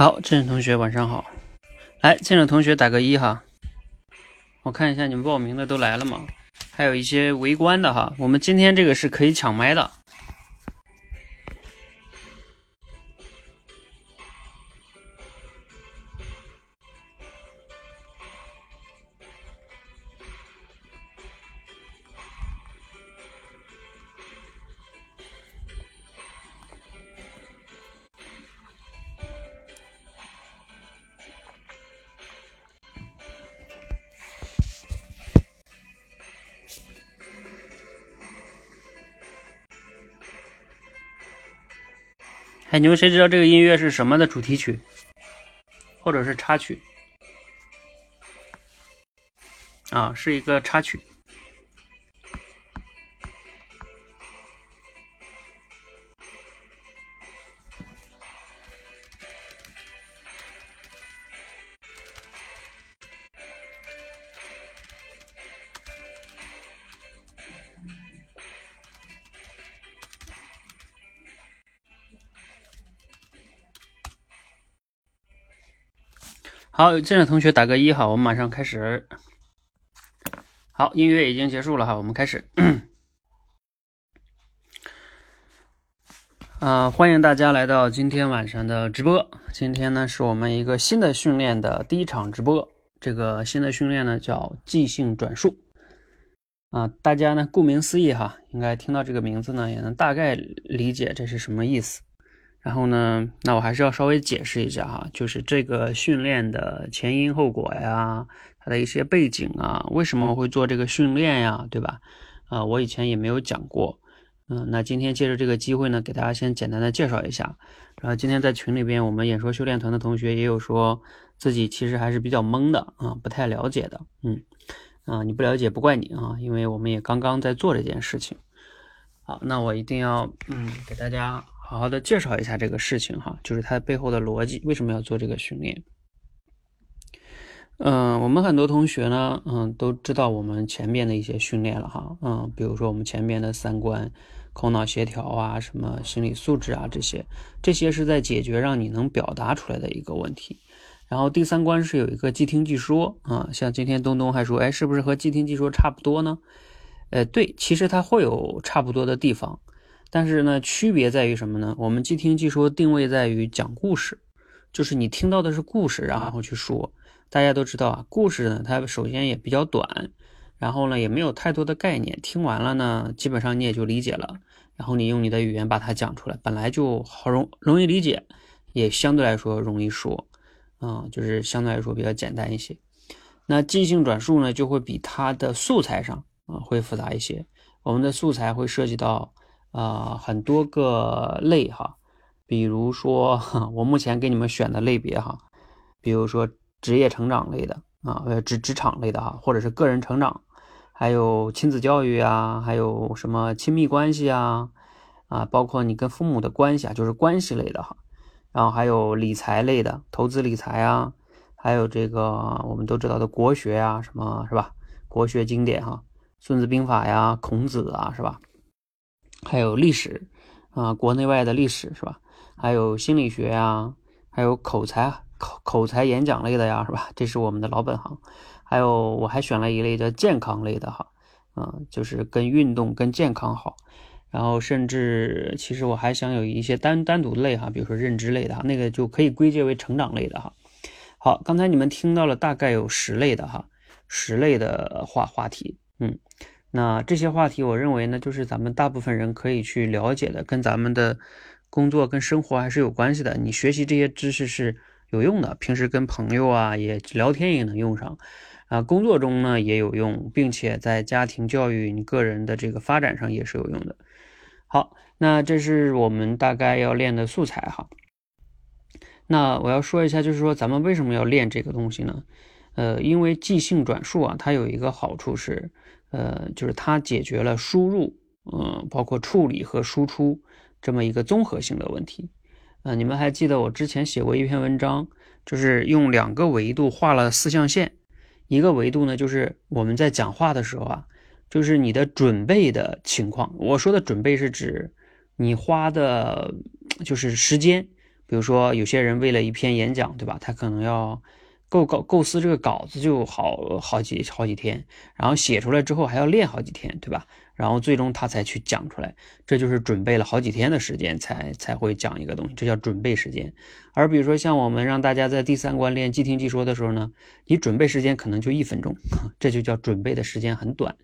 好，这位同学晚上好，来，进来同学打个一哈，我看一下你们报名的都来了吗？还有一些围观的哈，我们今天这个是可以抢麦的。你们谁知道这个音乐是什么的主题曲，或者是插曲？啊，是一个插曲。好，进来同学打个一哈，我们马上开始。好，音乐已经结束了哈，我们开始。啊，欢迎大家来到今天晚上的直播。今天呢，是我们一个新的训练的第一场直播。这个新的训练呢，叫即兴转述。啊，大家呢，顾名思义哈，应该听到这个名字呢，也能大概理解这是什么意思。然后呢，那我还是要稍微解释一下哈，就是这个训练的前因后果呀，它的一些背景啊，为什么会做这个训练呀，对吧？啊，我以前也没有讲过，嗯，那今天借着这个机会呢，给大家先简单的介绍一下。然后今天在群里边，我们演说修炼团的同学也有说自己其实还是比较懵的啊，不太了解的，嗯，啊，你不了解不怪你啊，因为我们也刚刚在做这件事情。好，那我一定要嗯给大家。好好的介绍一下这个事情哈，就是它背后的逻辑，为什么要做这个训练？嗯，我们很多同学呢，嗯，都知道我们前面的一些训练了哈，嗯，比如说我们前面的三观、口脑协调啊，什么心理素质啊这些，这些是在解决让你能表达出来的一个问题。然后第三关是有一个即听即说啊，像今天东东还说，哎，是不是和即听即说差不多呢？呃，对，其实它会有差不多的地方。但是呢，区别在于什么呢？我们即听即说定位在于讲故事，就是你听到的是故事，然后去说。大家都知道啊，故事呢，它首先也比较短，然后呢，也没有太多的概念。听完了呢，基本上你也就理解了。然后你用你的语言把它讲出来，本来就好容容易理解，也相对来说容易说，啊，就是相对来说比较简单一些。那即兴转述呢，就会比它的素材上啊会复杂一些。我们的素材会涉及到。啊，很多个类哈，比如说我目前给你们选的类别哈，比如说职业成长类的啊，呃职职场类的哈，或者是个人成长，还有亲子教育啊，还有什么亲密关系啊，啊，包括你跟父母的关系啊，就是关系类的哈，然后还有理财类的，投资理财啊，还有这个我们都知道的国学啊，什么是吧？国学经典哈，孙子兵法呀，孔子啊，是吧？还有历史啊，国内外的历史是吧？还有心理学呀，还有口才口口才演讲类的呀，是吧？这是我们的老本行。还有我还选了一类叫健康类的哈，嗯，就是跟运动跟健康好。然后甚至其实我还想有一些单单独类哈，比如说认知类的，那个就可以归结为成长类的哈。好，刚才你们听到了大概有十类的哈，十类的话话题，嗯。那这些话题，我认为呢，就是咱们大部分人可以去了解的，跟咱们的工作跟生活还是有关系的。你学习这些知识是有用的，平时跟朋友啊也聊天也能用上，啊，工作中呢也有用，并且在家庭教育、你个人的这个发展上也是有用的。好，那这是我们大概要练的素材哈。那我要说一下，就是说咱们为什么要练这个东西呢？呃，因为即兴转述啊，它有一个好处是。呃，就是它解决了输入，嗯，包括处理和输出这么一个综合性的问题。呃，你们还记得我之前写过一篇文章，就是用两个维度画了四象限。一个维度呢，就是我们在讲话的时候啊，就是你的准备的情况。我说的准备是指你花的，就是时间，比如说有些人为了一篇演讲，对吧？他可能要构构构思这个稿子就好好几好几天，然后写出来之后还要练好几天，对吧？然后最终他才去讲出来，这就是准备了好几天的时间才才会讲一个东西，这叫准备时间。而比如说像我们让大家在第三关练即听即说的时候呢，你准备时间可能就一分钟，这就叫准备的时间很短。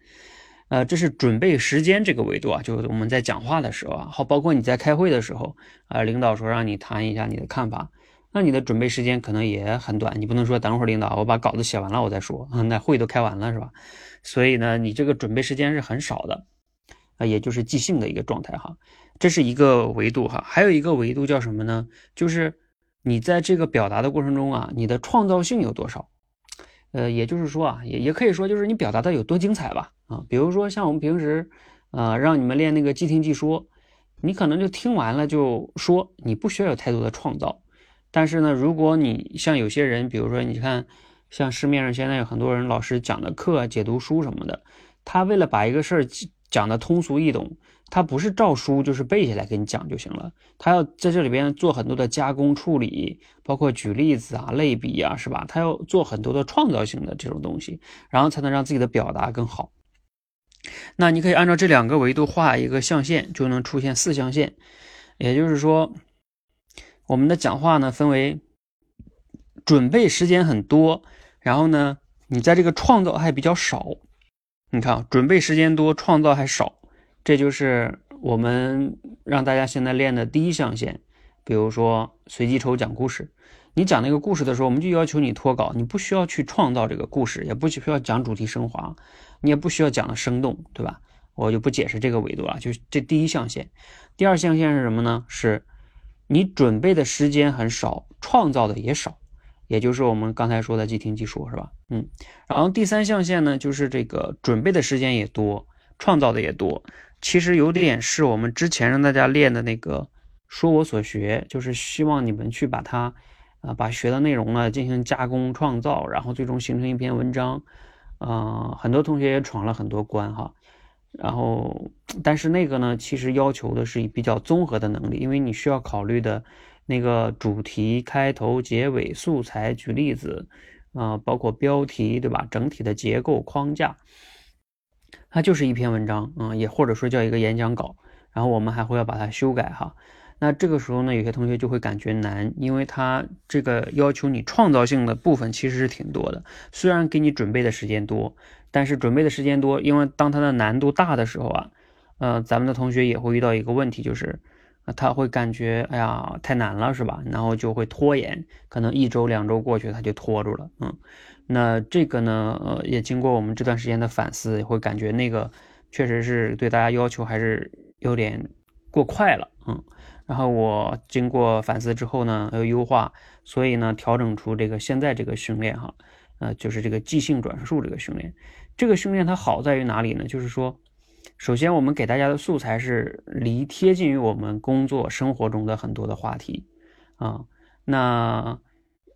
呃，这是准备时间这个维度啊，就是我们在讲话的时候啊，好，包括你在开会的时候啊，领导说让你谈一下你的看法，那你的准备时间可能也很短，你不能说等会儿领导我把稿子写完了我再说，嗯 那会都开完了是吧？所以呢，你这个准备时间是很少的，啊，也就是即兴的一个状态哈，这是一个维度哈，还有一个维度叫什么呢？就是你在这个表达的过程中啊，你的创造性有多少？呃，也就是说啊，也也可以说就是你表达的有多精彩吧。啊，比如说像我们平时，呃，让你们练那个即听即说，你可能就听完了就说，你不需要有太多的创造。但是呢，如果你像有些人，比如说你看，像市面上现在有很多人老师讲的课、解读书什么的，他为了把一个事儿讲的通俗易懂，他不是照书就是背下来给你讲就行了，他要在这里边做很多的加工处理，包括举例子啊、类比啊，是吧？他要做很多的创造性的这种东西，然后才能让自己的表达更好。那你可以按照这两个维度画一个象限，就能出现四象限。也就是说，我们的讲话呢分为准备时间很多，然后呢，你在这个创造还比较少。你看，准备时间多，创造还少，这就是我们让大家现在练的第一象限。比如说随机抽讲故事，你讲那个故事的时候，我们就要求你脱稿，你不需要去创造这个故事，也不需要讲主题升华。你也不需要讲的生动，对吧？我就不解释这个维度了。就这第一象限，第二象限是什么呢？是你准备的时间很少，创造的也少，也就是我们刚才说的即听即说，是吧？嗯。然后第三象限呢，就是这个准备的时间也多，创造的也多。其实有点是我们之前让大家练的那个说我所学，就是希望你们去把它啊，把学的内容呢进行加工创造，然后最终形成一篇文章。啊，很多同学也闯了很多关哈，然后，但是那个呢，其实要求的是比较综合的能力，因为你需要考虑的那个主题、开头、结尾、素材、举例子，啊，包括标题，对吧？整体的结构框架，它就是一篇文章嗯，也或者说叫一个演讲稿，然后我们还会要把它修改哈。那这个时候呢，有些同学就会感觉难，因为他这个要求你创造性的部分其实是挺多的。虽然给你准备的时间多，但是准备的时间多，因为当它的难度大的时候啊，呃，咱们的同学也会遇到一个问题，就是他会感觉哎呀太难了，是吧？然后就会拖延，可能一周两周过去他就拖住了。嗯，那这个呢，呃，也经过我们这段时间的反思，会感觉那个确实是对大家要求还是有点过快了。嗯。然后我经过反思之后呢，又优化，所以呢，调整出这个现在这个训练哈，呃，就是这个即兴转述这个训练。这个训练它好在于哪里呢？就是说，首先我们给大家的素材是离贴近于我们工作生活中的很多的话题啊，那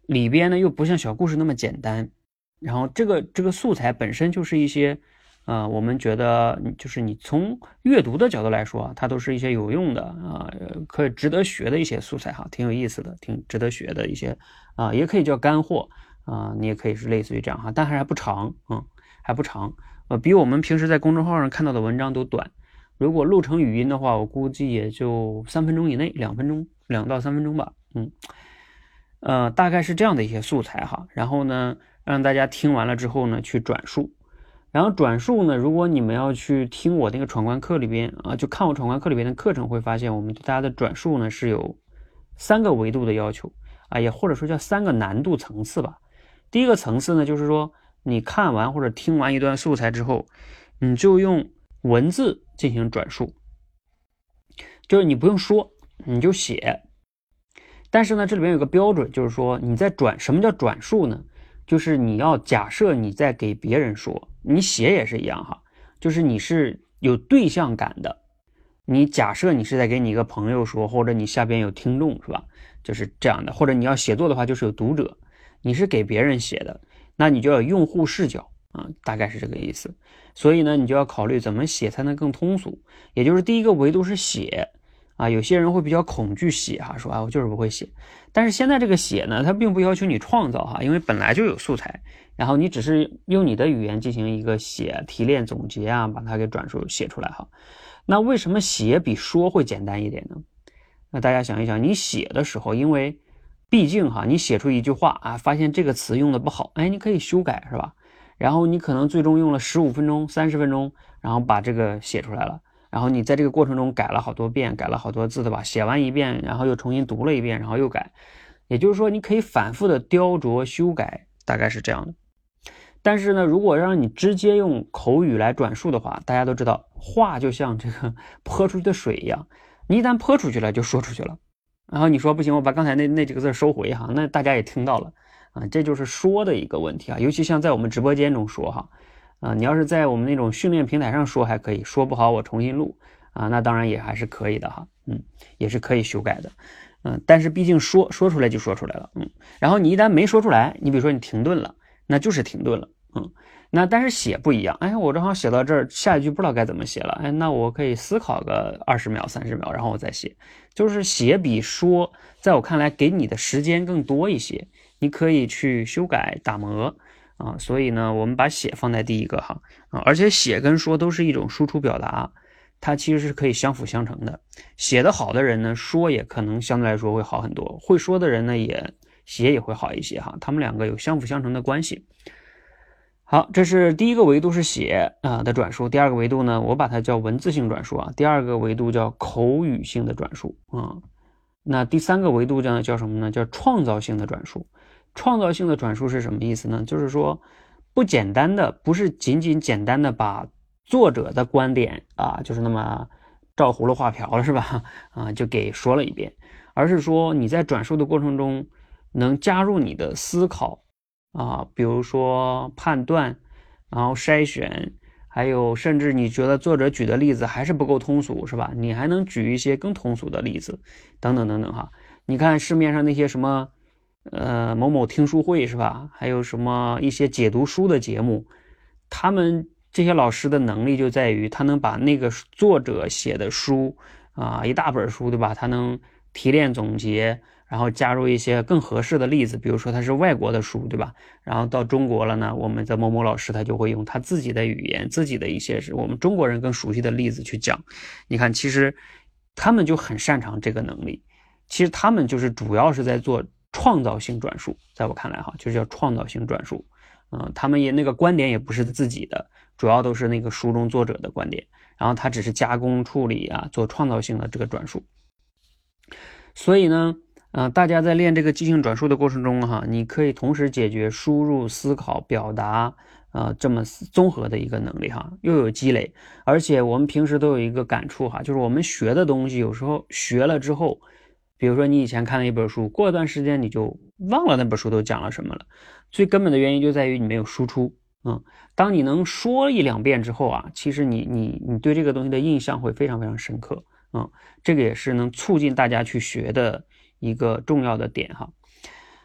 里边呢又不像小故事那么简单，然后这个这个素材本身就是一些。啊，我们觉得就是你从阅读的角度来说，它都是一些有用的啊，可以值得学的一些素材哈，挺有意思的，挺值得学的一些啊，也可以叫干货啊，你也可以是类似于这样哈，但还还不长，嗯，还不长，呃，比我们平时在公众号上看到的文章都短。如果录成语音的话，我估计也就三分钟以内，两分钟，两到三分钟吧，嗯，呃，大概是这样的一些素材哈，然后呢，让大家听完了之后呢，去转述。然后转述呢？如果你们要去听我那个闯关课里边啊，就看我闯关课里边的课程，会发现我们对大家的转述呢是有三个维度的要求啊，也或者说叫三个难度层次吧。第一个层次呢，就是说你看完或者听完一段素材之后，你就用文字进行转述，就是你不用说，你就写。但是呢，这里边有个标准，就是说你在转什么叫转述呢？就是你要假设你在给别人说，你写也是一样哈，就是你是有对象感的。你假设你是在给你一个朋友说，或者你下边有听众是吧？就是这样的，或者你要写作的话，就是有读者，你是给别人写的，那你就要用户视角啊，大概是这个意思。所以呢，你就要考虑怎么写才能更通俗，也就是第一个维度是写啊，有些人会比较恐惧写哈，说啊我就是不会写。但是现在这个写呢，它并不要求你创造哈，因为本来就有素材，然后你只是用你的语言进行一个写、提炼、总结啊，把它给转述写出来哈。那为什么写比说会简单一点呢？那大家想一想，你写的时候，因为毕竟哈，你写出一句话啊，发现这个词用的不好，哎，你可以修改是吧？然后你可能最终用了十五分钟、三十分钟，然后把这个写出来了。然后你在这个过程中改了好多遍，改了好多字，对吧？写完一遍，然后又重新读了一遍，然后又改。也就是说，你可以反复的雕琢、修改，大概是这样的。但是呢，如果让你直接用口语来转述的话，大家都知道，话就像这个 泼出去的水一样，你一旦泼出去了，就说出去了。然后你说不行，我把刚才那那几个字收回哈，那大家也听到了啊，这就是说的一个问题啊。尤其像在我们直播间中说哈。啊，你要是在我们那种训练平台上说还可以说不好，我重新录啊，那当然也还是可以的哈，嗯，也是可以修改的，嗯，但是毕竟说说出来就说出来了，嗯，然后你一旦没说出来，你比如说你停顿了，那就是停顿了，嗯，那但是写不一样，哎，我正好写到这儿，下一句不知道该怎么写了，哎，那我可以思考个二十秒、三十秒，然后我再写，就是写比说，在我看来给你的时间更多一些，你可以去修改打磨。啊，所以呢，我们把写放在第一个哈啊，而且写跟说都是一种输出表达，它其实是可以相辅相成的。写的好的人呢，说也可能相对来说会好很多；会说的人呢，也写也会好一些哈。他们两个有相辅相成的关系。好，这是第一个维度是写啊的转述，第二个维度呢，我把它叫文字性转述啊，第二个维度叫口语性的转述啊。那第三个维度叫叫什么呢？叫创造性的转述。创造性的转述是什么意思呢？就是说，不简单的，不是仅仅简单的把作者的观点啊，就是那么照葫芦画瓢了，是吧？啊，就给说了一遍，而是说你在转述的过程中能加入你的思考啊，比如说判断，然后筛选，还有甚至你觉得作者举的例子还是不够通俗，是吧？你还能举一些更通俗的例子，等等等等哈。你看市面上那些什么。呃，某某听书会是吧？还有什么一些解读书的节目，他们这些老师的能力就在于他能把那个作者写的书啊，一大本书对吧？他能提炼总结，然后加入一些更合适的例子，比如说他是外国的书对吧？然后到中国了呢，我们的某某老师他就会用他自己的语言，自己的一些是我们中国人更熟悉的例子去讲。你看，其实他们就很擅长这个能力，其实他们就是主要是在做。创造性转述，在我看来哈，就是叫创造性转述。嗯，他们也那个观点也不是自己的，主要都是那个书中作者的观点，然后他只是加工处理啊，做创造性的这个转述。所以呢，嗯，大家在练这个即兴转述的过程中哈，你可以同时解决输入、思考、表达啊这么综合的一个能力哈，又有积累，而且我们平时都有一个感触哈，就是我们学的东西有时候学了之后。比如说，你以前看了一本书，过一段时间你就忘了那本书都讲了什么了。最根本的原因就在于你没有输出。嗯，当你能说一两遍之后啊，其实你你你对这个东西的印象会非常非常深刻。嗯，这个也是能促进大家去学的一个重要的点哈。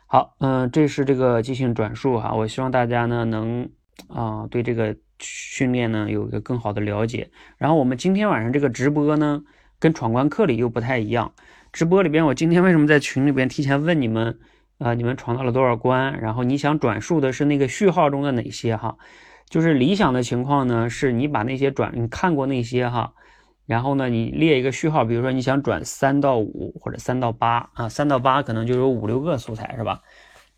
好，嗯，这是这个即兴转述哈。我希望大家呢能啊对这个训练呢有一个更好的了解。然后我们今天晚上这个直播呢，跟闯关课里又不太一样。直播里边，我今天为什么在群里边提前问你们，啊，你们闯到了多少关？然后你想转述的是那个序号中的哪些哈？就是理想的情况呢，是你把那些转你看过那些哈，然后呢，你列一个序号，比如说你想转三到五或者三到八啊，三到八可能就有五六个素材是吧？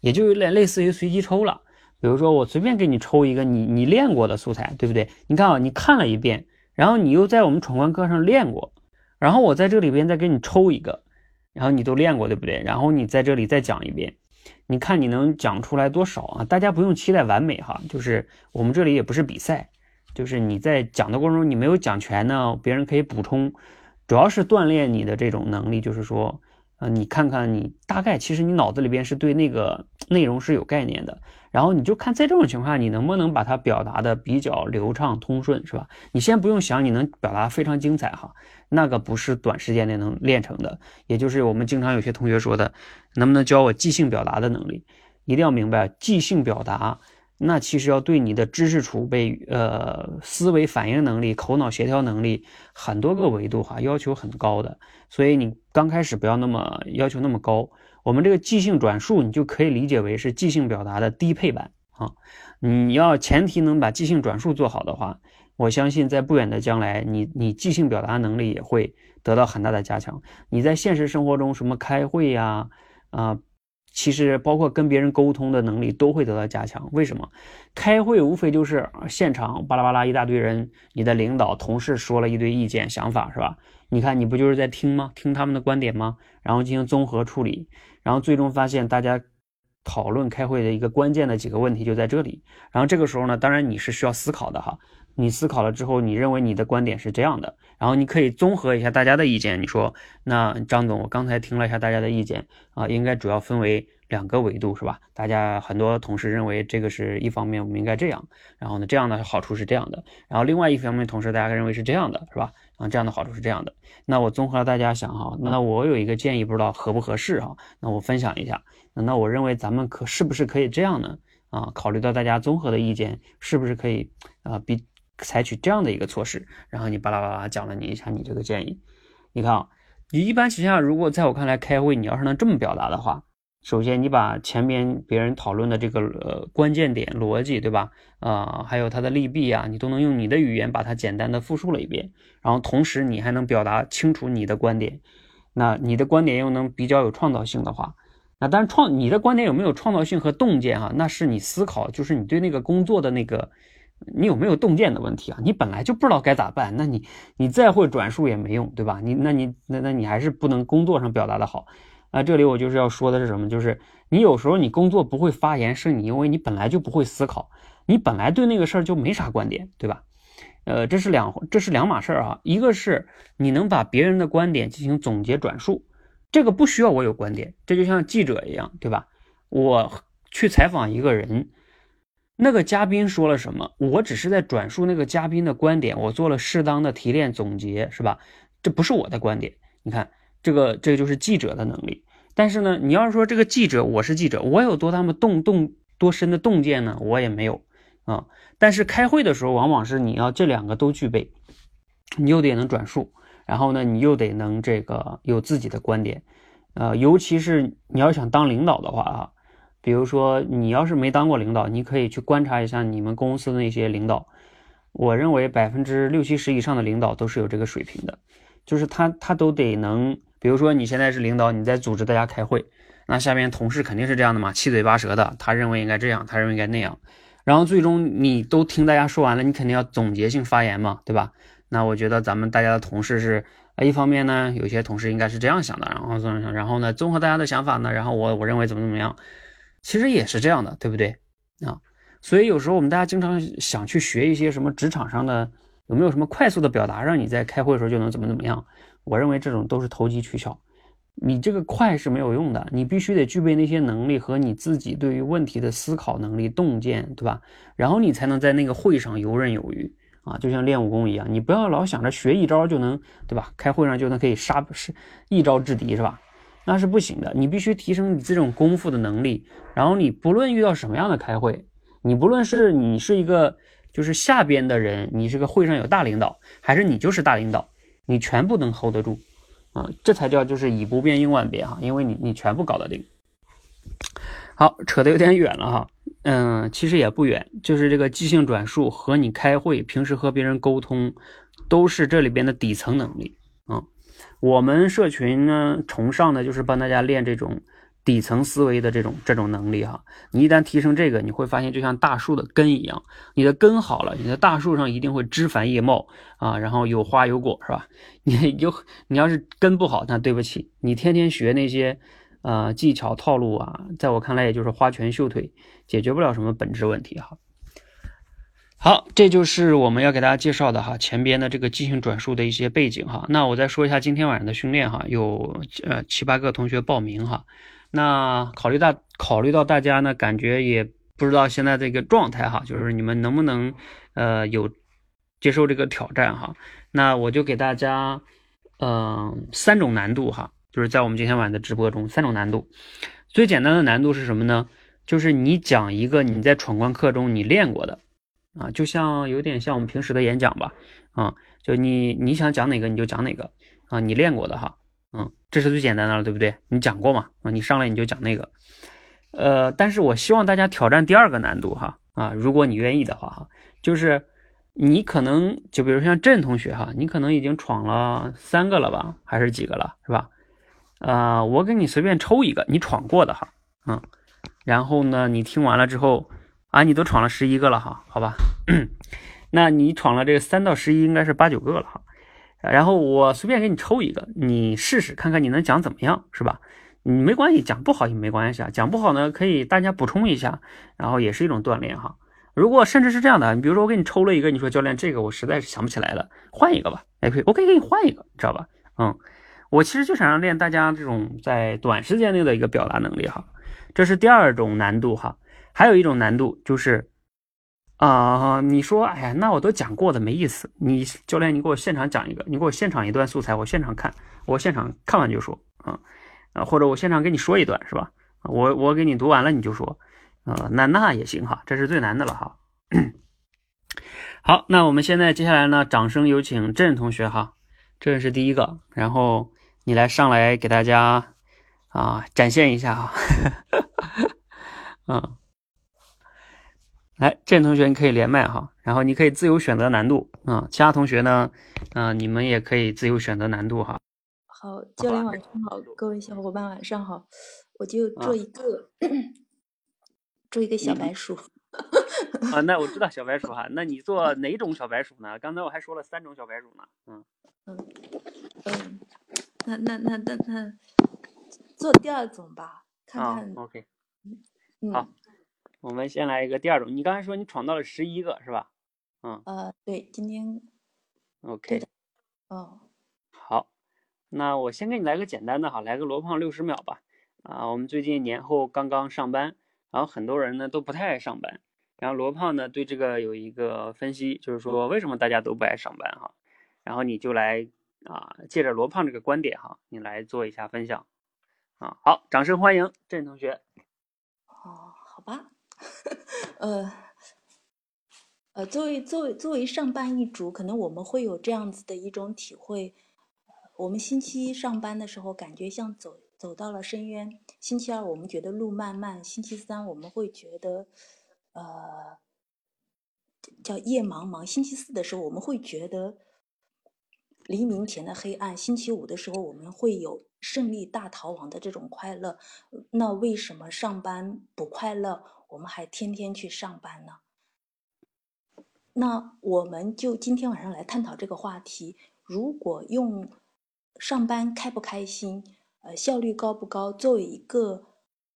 也就有点类似于随机抽了。比如说我随便给你抽一个你你练过的素材，对不对？你看啊，你看了一遍，然后你又在我们闯关课上练过，然后我在这里边再给你抽一个。然后你都练过对不对？然后你在这里再讲一遍，你看你能讲出来多少啊？大家不用期待完美哈，就是我们这里也不是比赛，就是你在讲的过程中你没有讲全呢，别人可以补充，主要是锻炼你的这种能力，就是说，呃，你看看你大概其实你脑子里边是对那个内容是有概念的。然后你就看在这种情况下，你能不能把它表达的比较流畅通顺，是吧？你先不用想你能表达非常精彩哈，那个不是短时间内能练成的。也就是我们经常有些同学说的，能不能教我即兴表达的能力？一定要明白，即兴表达那其实要对你的知识储备、呃思维反应能力、口脑协调能力很多个维度哈要求很高的，所以你刚开始不要那么要求那么高。我们这个即兴转述，你就可以理解为是即兴表达的低配版啊。你要前提能把即兴转述做好的话，我相信在不远的将来，你你即兴表达能力也会得到很大的加强。你在现实生活中什么开会呀，啊。其实包括跟别人沟通的能力都会得到加强。为什么？开会无非就是现场巴拉巴拉一大堆人，你的领导、同事说了一堆意见、想法，是吧？你看你不就是在听吗？听他们的观点吗？然后进行综合处理，然后最终发现大家讨论开会的一个关键的几个问题就在这里。然后这个时候呢，当然你是需要思考的哈。你思考了之后，你认为你的观点是这样的，然后你可以综合一下大家的意见。你说，那张总，我刚才听了一下大家的意见啊，应该主要分为两个维度，是吧？大家很多同事认为这个是一方面，我们应该这样。然后呢，这样的好处是这样的。然后另外一方面，同事大家认为是这样的，是吧？啊，这样的好处是这样的。那我综合了大家想哈，那我有一个建议，不知道合不合适哈？那我分享一下。那我认为咱们可是不是可以这样呢？啊，考虑到大家综合的意见，是不是可以啊？比采取这样的一个措施，然后你巴拉巴拉讲了你一下你这个建议，你看啊，你一般情况下如果在我看来开会，你要是能这么表达的话，首先你把前面别人讨论的这个呃关键点逻辑对吧？啊，还有它的利弊啊，你都能用你的语言把它简单的复述了一遍，然后同时你还能表达清楚你的观点，那你的观点又能比较有创造性的话，那当然创你的观点有没有创造性和洞见哈，那是你思考，就是你对那个工作的那个。你有没有洞见的问题啊？你本来就不知道该咋办，那你你再会转述也没用，对吧？你那你那那你还是不能工作上表达的好啊。这里我就是要说的是什么？就是你有时候你工作不会发言，是你因为你本来就不会思考，你本来对那个事儿就没啥观点，对吧？呃，这是两这是两码事儿啊。一个是你能把别人的观点进行总结转述，这个不需要我有观点，这就像记者一样，对吧？我去采访一个人。那个嘉宾说了什么？我只是在转述那个嘉宾的观点，我做了适当的提炼总结，是吧？这不是我的观点。你看，这个这就是记者的能力。但是呢，你要是说这个记者，我是记者，我有多大么洞洞多深的洞见呢？我也没有啊。但是开会的时候，往往是你要这两个都具备，你又得能转述，然后呢，你又得能这个有自己的观点，呃，尤其是你要想当领导的话啊。比如说，你要是没当过领导，你可以去观察一下你们公司的那些领导。我认为百分之六七十以上的领导都是有这个水平的，就是他他都得能。比如说你现在是领导，你在组织大家开会，那下面同事肯定是这样的嘛，七嘴八舌的，他认为应该这样，他认为应该那样，然后最终你都听大家说完了，你肯定要总结性发言嘛，对吧？那我觉得咱们大家的同事是，一方面呢，有些同事应该是这样想的，然后么想，然后呢，综合大家的想法呢，然后我我认为怎么怎么样。其实也是这样的，对不对啊？所以有时候我们大家经常想去学一些什么职场上的，有没有什么快速的表达，让你在开会的时候就能怎么怎么样？我认为这种都是投机取巧，你这个快是没有用的，你必须得具备那些能力和你自己对于问题的思考能力、洞见，对吧？然后你才能在那个会上游刃有余啊，就像练武功一样，你不要老想着学一招就能，对吧？开会上就能可以杀是一招制敌，是吧？那是不行的，你必须提升你这种功夫的能力。然后你不论遇到什么样的开会，你不论是你是一个就是下边的人，你这个会上有大领导，还是你就是大领导，你全部能 hold 得住啊，这才叫就是以不变应万变哈，因为你你全部搞得定。好，扯得有点远了哈，嗯，其实也不远，就是这个即兴转述和你开会、平时和别人沟通，都是这里边的底层能力。我们社群呢，崇尚的就是帮大家练这种底层思维的这种这种能力哈。你一旦提升这个，你会发现就像大树的根一样，你的根好了，你的大树上一定会枝繁叶茂啊，然后有花有果，是吧？你有你要是根不好，那对不起，你天天学那些呃技巧套路啊，在我看来也就是花拳绣腿，解决不了什么本质问题哈。好，这就是我们要给大家介绍的哈，前边的这个即兴转述的一些背景哈。那我再说一下今天晚上的训练哈，有呃七八个同学报名哈。那考虑到考虑到大家呢，感觉也不知道现在这个状态哈，就是你们能不能呃有接受这个挑战哈。那我就给大家嗯三种难度哈，就是在我们今天晚上的直播中三种难度。最简单的难度是什么呢？就是你讲一个你在闯关课中你练过的啊，就像有点像我们平时的演讲吧，啊，就你你想讲哪个你就讲哪个啊，你练过的哈，嗯，这是最简单的了，对不对？你讲过嘛？啊，你上来你就讲那个，呃，但是我希望大家挑战第二个难度哈，啊，如果你愿意的话哈，就是你可能就比如像郑同学哈，你可能已经闯了三个了吧，还是几个了，是吧？啊，我给你随便抽一个你闯过的哈，嗯。然后呢，你听完了之后，啊，你都闯了十一个了哈，好吧？那你闯了这个三到十一，应该是八九个了哈。然后我随便给你抽一个，你试试看看你能讲怎么样，是吧？你没关系，讲不好也没关系啊，讲不好呢可以大家补充一下，然后也是一种锻炼哈。如果甚至是这样的，你比如说我给你抽了一个，你说教练这个我实在是想不起来了，换一个吧，哎可以，我可以给你换一个，知道吧？嗯，我其实就想让练大家这种在短时间内的一个表达能力哈。这是第二种难度哈，还有一种难度就是，啊，你说，哎呀，那我都讲过的没意思。你教练，你给我现场讲一个，你给我现场一段素材，我现场看，我现场看完就说，啊，啊，或者我现场跟你说一段，是吧？我我给你读完了你就说，啊，那那也行哈，这是最难的了哈。好，那我们现在接下来呢，掌声有请郑同学哈，这是第一个，然后你来上来给大家。啊，展现一下 啊，嗯，来，郑同学你可以连麦哈，然后你可以自由选择难度啊，其他同学呢，嗯，你们也可以自由选择难度哈。好，教练晚上好，各位小伙伴晚上好，我就做一个，做一个小白鼠。啊，那我知道小白鼠哈，那你做哪种小白鼠呢？刚才我还说了三种小白鼠呢，嗯嗯嗯，那那那那那。做第二种吧，看看。OK，好，我们先来一个第二种。你刚才说你闯到了十一个是吧？嗯。呃，对，今天。OK。哦。好，那我先给你来个简单的哈，来个罗胖六十秒吧。啊，我们最近年后刚刚上班，然后很多人呢都不太爱上班，然后罗胖呢对这个有一个分析，就是说为什么大家都不爱上班哈？然后你就来啊，借着罗胖这个观点哈，你来做一下分享。啊，好，掌声欢迎郑同学。哦，好吧，呃，呃，作为作为作为上班一族，可能我们会有这样子的一种体会：，我们星期一上班的时候，感觉像走走到了深渊；，星期二我们觉得路漫漫；，星期三我们会觉得，呃，叫夜茫茫；，星期四的时候我们会觉得黎明前的黑暗；，星期五的时候我们会有。胜利大逃亡的这种快乐，那为什么上班不快乐？我们还天天去上班呢？那我们就今天晚上来探讨这个话题。如果用上班开不开心，呃，效率高不高作为一个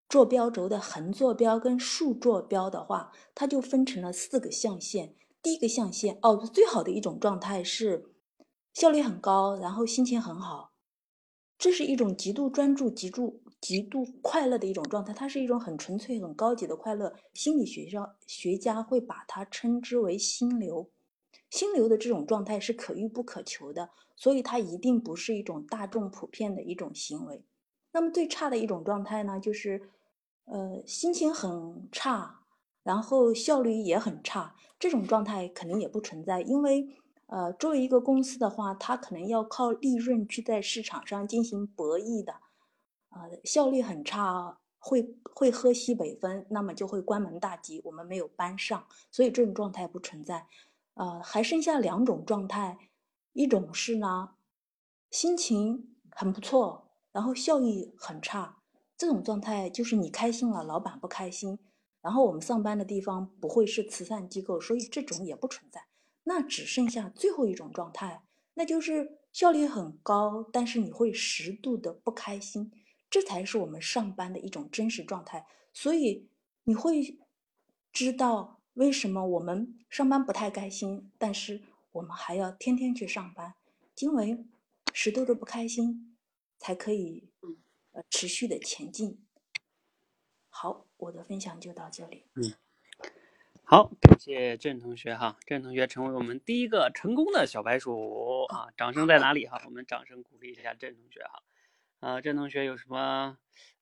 坐标轴的横坐标跟竖坐标的话，它就分成了四个象限。第一个象限，哦，最好的一种状态是效率很高，然后心情很好。这是一种极度专注、极度极度快乐的一种状态，它是一种很纯粹、很高级的快乐。心理学上学家会把它称之为心流。心流的这种状态是可遇不可求的，所以它一定不是一种大众普遍的一种行为。那么最差的一种状态呢，就是呃心情很差，然后效率也很差。这种状态肯定也不存在，因为。呃，作为一个公司的话，它可能要靠利润去在市场上进行博弈的，呃，效率很差，会会喝西北风，那么就会关门大吉，我们没有班上，所以这种状态不存在。呃，还剩下两种状态，一种是呢，心情很不错，然后效益很差，这种状态就是你开心了，老板不开心，然后我们上班的地方不会是慈善机构，所以这种也不存在。那只剩下最后一种状态，那就是效率很高，但是你会适度的不开心，这才是我们上班的一种真实状态。所以你会知道为什么我们上班不太开心，但是我们还要天天去上班，因为适度的不开心才可以呃持续的前进。好，我的分享就到这里。嗯。好，感谢郑同学哈，郑同学成为我们第一个成功的小白鼠啊！掌声在哪里哈？我们掌声鼓励一下郑同学哈。呃，郑同学有什么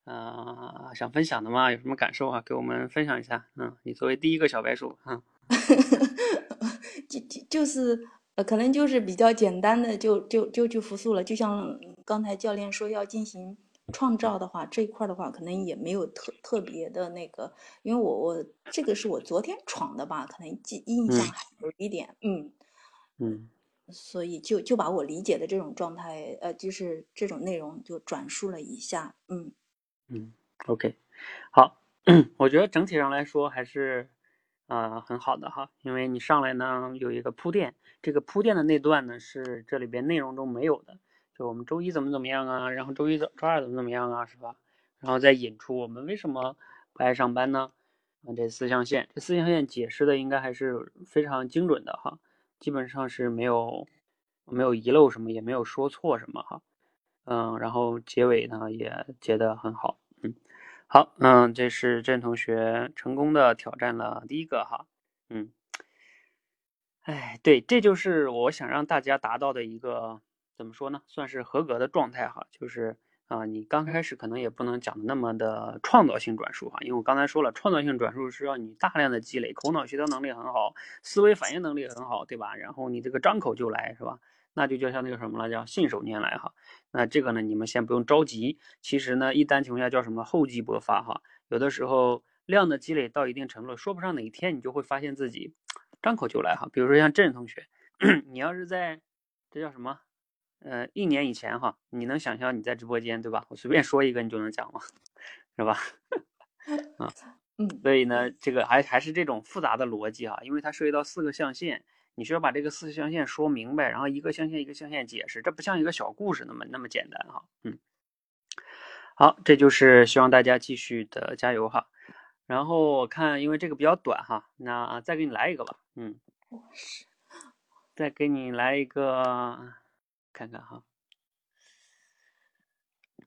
呃想分享的吗？有什么感受啊？给我们分享一下。嗯，你作为第一个小白鼠，嗯，就就就是呃，可能就是比较简单的，就就就去复述了。就像刚才教练说要进行创造的话，这一块的话，可能也没有特特别的那个，因为我我这个是我昨天闯的吧，可能记印象还有一点，嗯嗯。所以就就把我理解的这种状态，呃，就是这种内容就转述了一下，嗯嗯，OK，好，我觉得整体上来说还是呃很好的哈，因为你上来呢有一个铺垫，这个铺垫的那段呢是这里边内容中没有的，就我们周一怎么怎么样啊，然后周一周周二怎么怎么样啊，是吧？然后再引出我们为什么不爱上班呢？啊，这四象限，这四象限解释的应该还是非常精准的哈。基本上是没有没有遗漏什么，也没有说错什么哈，嗯，然后结尾呢也结得很好，嗯，好，嗯，这是郑同学成功的挑战了第一个哈，嗯，哎，对，这就是我想让大家达到的一个怎么说呢，算是合格的状态哈，就是。啊，你刚开始可能也不能讲的那么的创造性转述哈，因为我刚才说了，创造性转述是要你大量的积累，口脑协调能力很好，思维反应能力很好，对吧？然后你这个张口就来，是吧？那就叫像那个什么了，叫信手拈来哈。那这个呢，你们先不用着急，其实呢，一般情况下叫什么厚积薄发哈。有的时候量的积累到一定程度，说不上哪一天你就会发现自己张口就来哈。比如说像郑同学，你要是在这叫什么？呃，一年以前哈，你能想象你在直播间对吧？我随便说一个你就能讲吗？是吧？啊，嗯，所以呢，这个还还是这种复杂的逻辑哈，因为它涉及到四个象限，你需要把这个四个象限说明白，然后一个象限一个象限解释，这不像一个小故事那么那么简单哈。嗯，好，这就是希望大家继续的加油哈。然后我看，因为这个比较短哈，那再给你来一个吧。嗯，再给你来一个。看看哈，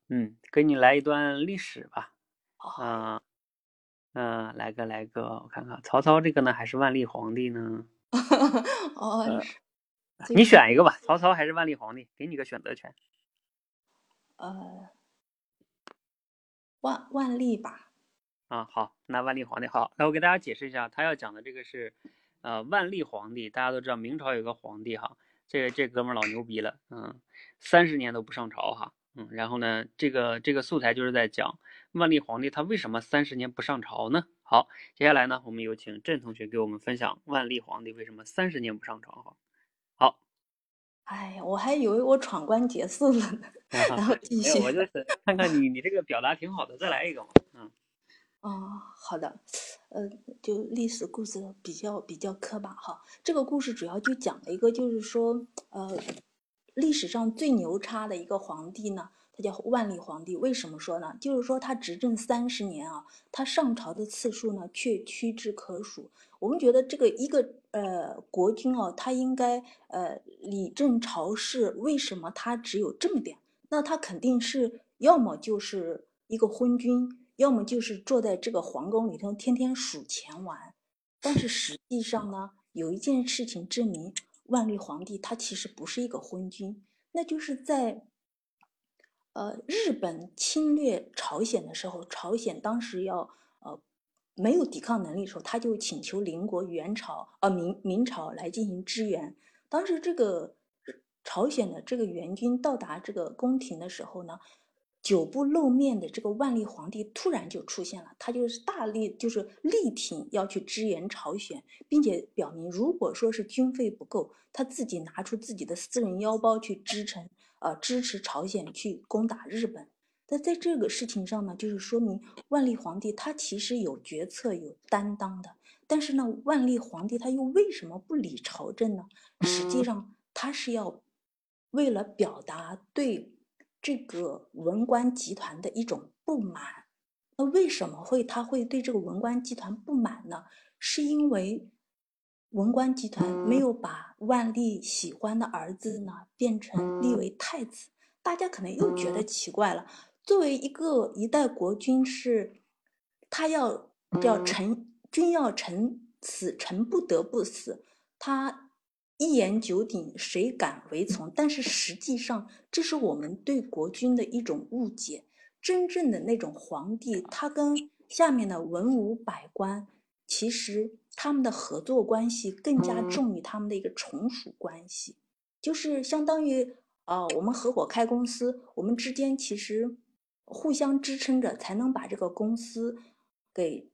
嗯，给你来一段历史吧，啊，嗯，来个来个，我看看，曹操这个呢，还是万历皇帝呢？哦，你选一个吧，曹操还是万历皇帝？给你个选择权。呃，万万历吧。啊，好，那万历皇帝好，那我给大家解释一下，他要讲的这个是，呃，万历皇帝，大家都知道明朝有个皇帝哈。这这哥们儿老牛逼了，嗯，三十年都不上朝哈，嗯，然后呢，这个这个素材就是在讲万历皇帝他为什么三十年不上朝呢？好，接下来呢，我们有请郑同学给我们分享万历皇帝为什么三十年不上朝哈。好，哎呀，我还以为我闯关结束了呢，然后继续，我就是看看你你这个表达挺好的，再来一个嘛，嗯。哦，好的，呃，就历史故事比较比较磕巴哈。这个故事主要就讲了一个，就是说，呃，历史上最牛叉的一个皇帝呢，他叫万历皇帝。为什么说呢？就是说他执政三十年啊，他上朝的次数呢却屈指可数。我们觉得这个一个呃国君哦，他应该呃理政朝事，为什么他只有这么点？那他肯定是要么就是一个昏君。要么就是坐在这个皇宫里头天天数钱玩，但是实际上呢，有一件事情证明万历皇帝他其实不是一个昏君，那就是在，呃，日本侵略朝鲜的时候，朝鲜当时要呃没有抵抗能力的时候，他就请求邻国元朝呃明明朝来进行支援。当时这个朝鲜的这个援军到达这个宫廷的时候呢。久不露面的这个万历皇帝突然就出现了，他就是大力就是力挺要去支援朝鲜，并且表明如果说是军费不够，他自己拿出自己的私人腰包去支撑，呃支持朝鲜去攻打日本。那在这个事情上呢，就是说明万历皇帝他其实有决策有担当的。但是呢，万历皇帝他又为什么不理朝政呢？实际上他是要为了表达对。这个文官集团的一种不满，那为什么会他会对这个文官集团不满呢？是因为文官集团没有把万历喜欢的儿子呢变成立为太子。大家可能又觉得奇怪了，作为一个一代国君，是他要叫臣君要臣死，臣不得不死，他。一言九鼎，谁敢违从？但是实际上，这是我们对国君的一种误解。真正的那种皇帝，他跟下面的文武百官，其实他们的合作关系更加重于他们的一个从属关系，就是相当于啊，我们合伙开公司，我们之间其实互相支撑着，才能把这个公司给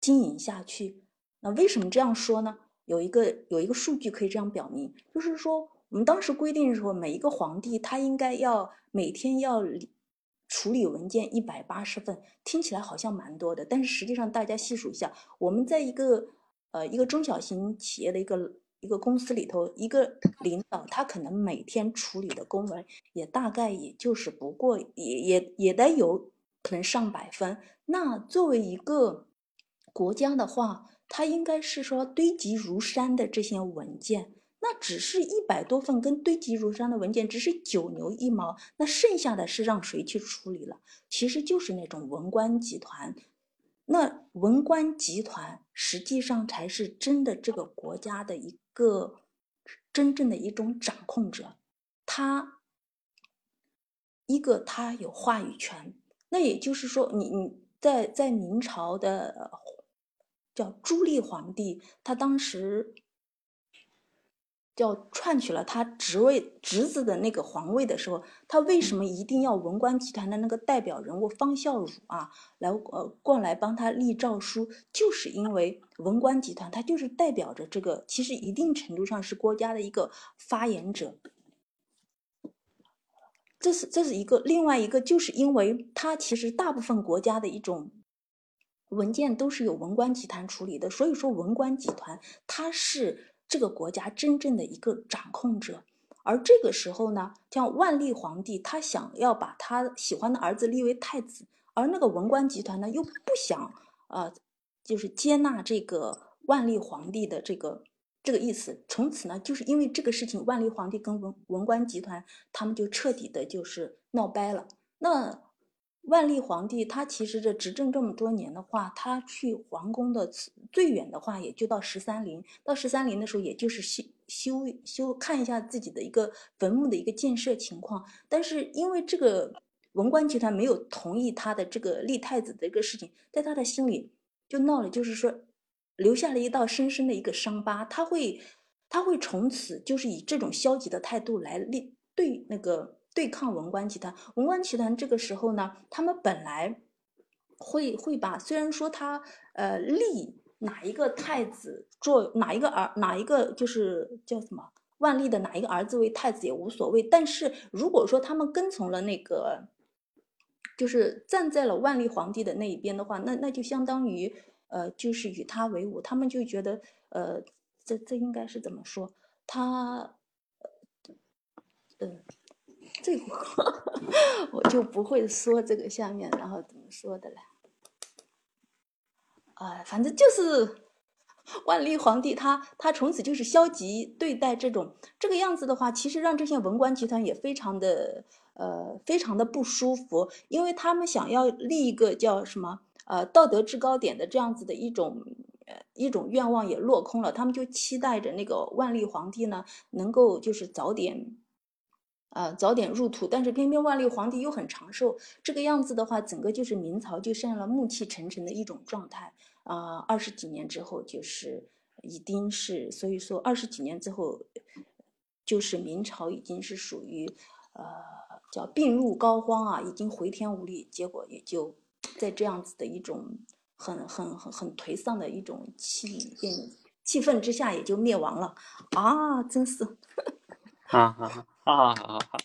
经营下去。那为什么这样说呢？有一个有一个数据可以这样表明，就是说我们当时规定的时候，每一个皇帝他应该要每天要处理文件一百八十份，听起来好像蛮多的，但是实际上大家细数一下，我们在一个呃一个中小型企业的一个一个公司里头，一个领导他可能每天处理的公文也大概也就是不过也也也得有可能上百分。那作为一个国家的话，它应该是说堆积如山的这些文件，那只是一百多份跟堆积如山的文件，只是九牛一毛，那剩下的是让谁去处理了？其实就是那种文官集团。那文官集团实际上才是真的这个国家的一个真正的一种掌控者，他一个他有话语权。那也就是说，你你在在明朝的。叫朱棣皇帝，他当时叫篡取了他侄位侄子的那个皇位的时候，他为什么一定要文官集团的那个代表人物方孝孺啊来呃过来帮他立诏书？就是因为文官集团，他就是代表着这个，其实一定程度上是国家的一个发言者。这是这是一个，另外一个就是因为他其实大部分国家的一种。文件都是由文官集团处理的，所以说文官集团他是这个国家真正的一个掌控者。而这个时候呢，像万历皇帝，他想要把他喜欢的儿子立为太子，而那个文官集团呢又不想，呃，就是接纳这个万历皇帝的这个这个意思。从此呢，就是因为这个事情，万历皇帝跟文文官集团他们就彻底的就是闹掰了。那。万历皇帝他其实这执政这么多年的话，他去皇宫的最远的话也就到十三陵，到十三陵的时候也就是修修修看一下自己的一个坟墓的一个建设情况。但是因为这个文官集团没有同意他的这个立太子的一个事情，在他的心里就闹了，就是说留下了一道深深的一个伤疤。他会他会从此就是以这种消极的态度来立对那个。对抗文官集团，文官集团这个时候呢，他们本来会会把，虽然说他呃立哪一个太子做哪一个儿哪一个就是叫什么万历的哪一个儿子为太子也无所谓，但是如果说他们跟从了那个，就是站在了万历皇帝的那一边的话，那那就相当于呃就是与他为伍，他们就觉得呃这这应该是怎么说？他嗯。这个我就不会说这个下面，然后怎么说的了？哎，反正就是万历皇帝他他从此就是消极对待这种这个样子的话，其实让这些文官集团也非常的呃非常的不舒服，因为他们想要立一个叫什么呃道德制高点的这样子的一种一种愿望也落空了，他们就期待着那个万历皇帝呢能够就是早点。呃，早点入土，但是偏偏万历皇帝又很长寿，这个样子的话，整个就是明朝就陷入了暮气沉沉的一种状态啊。二十几年之后，就是已经是，所以说二十几年之后，就是明朝已经是属于呃叫病入膏肓啊，已经回天无力，结果也就在这样子的一种很很很很颓丧的一种气气氛之下，也就灭亡了啊！真是，哈哈哈。好好好好好，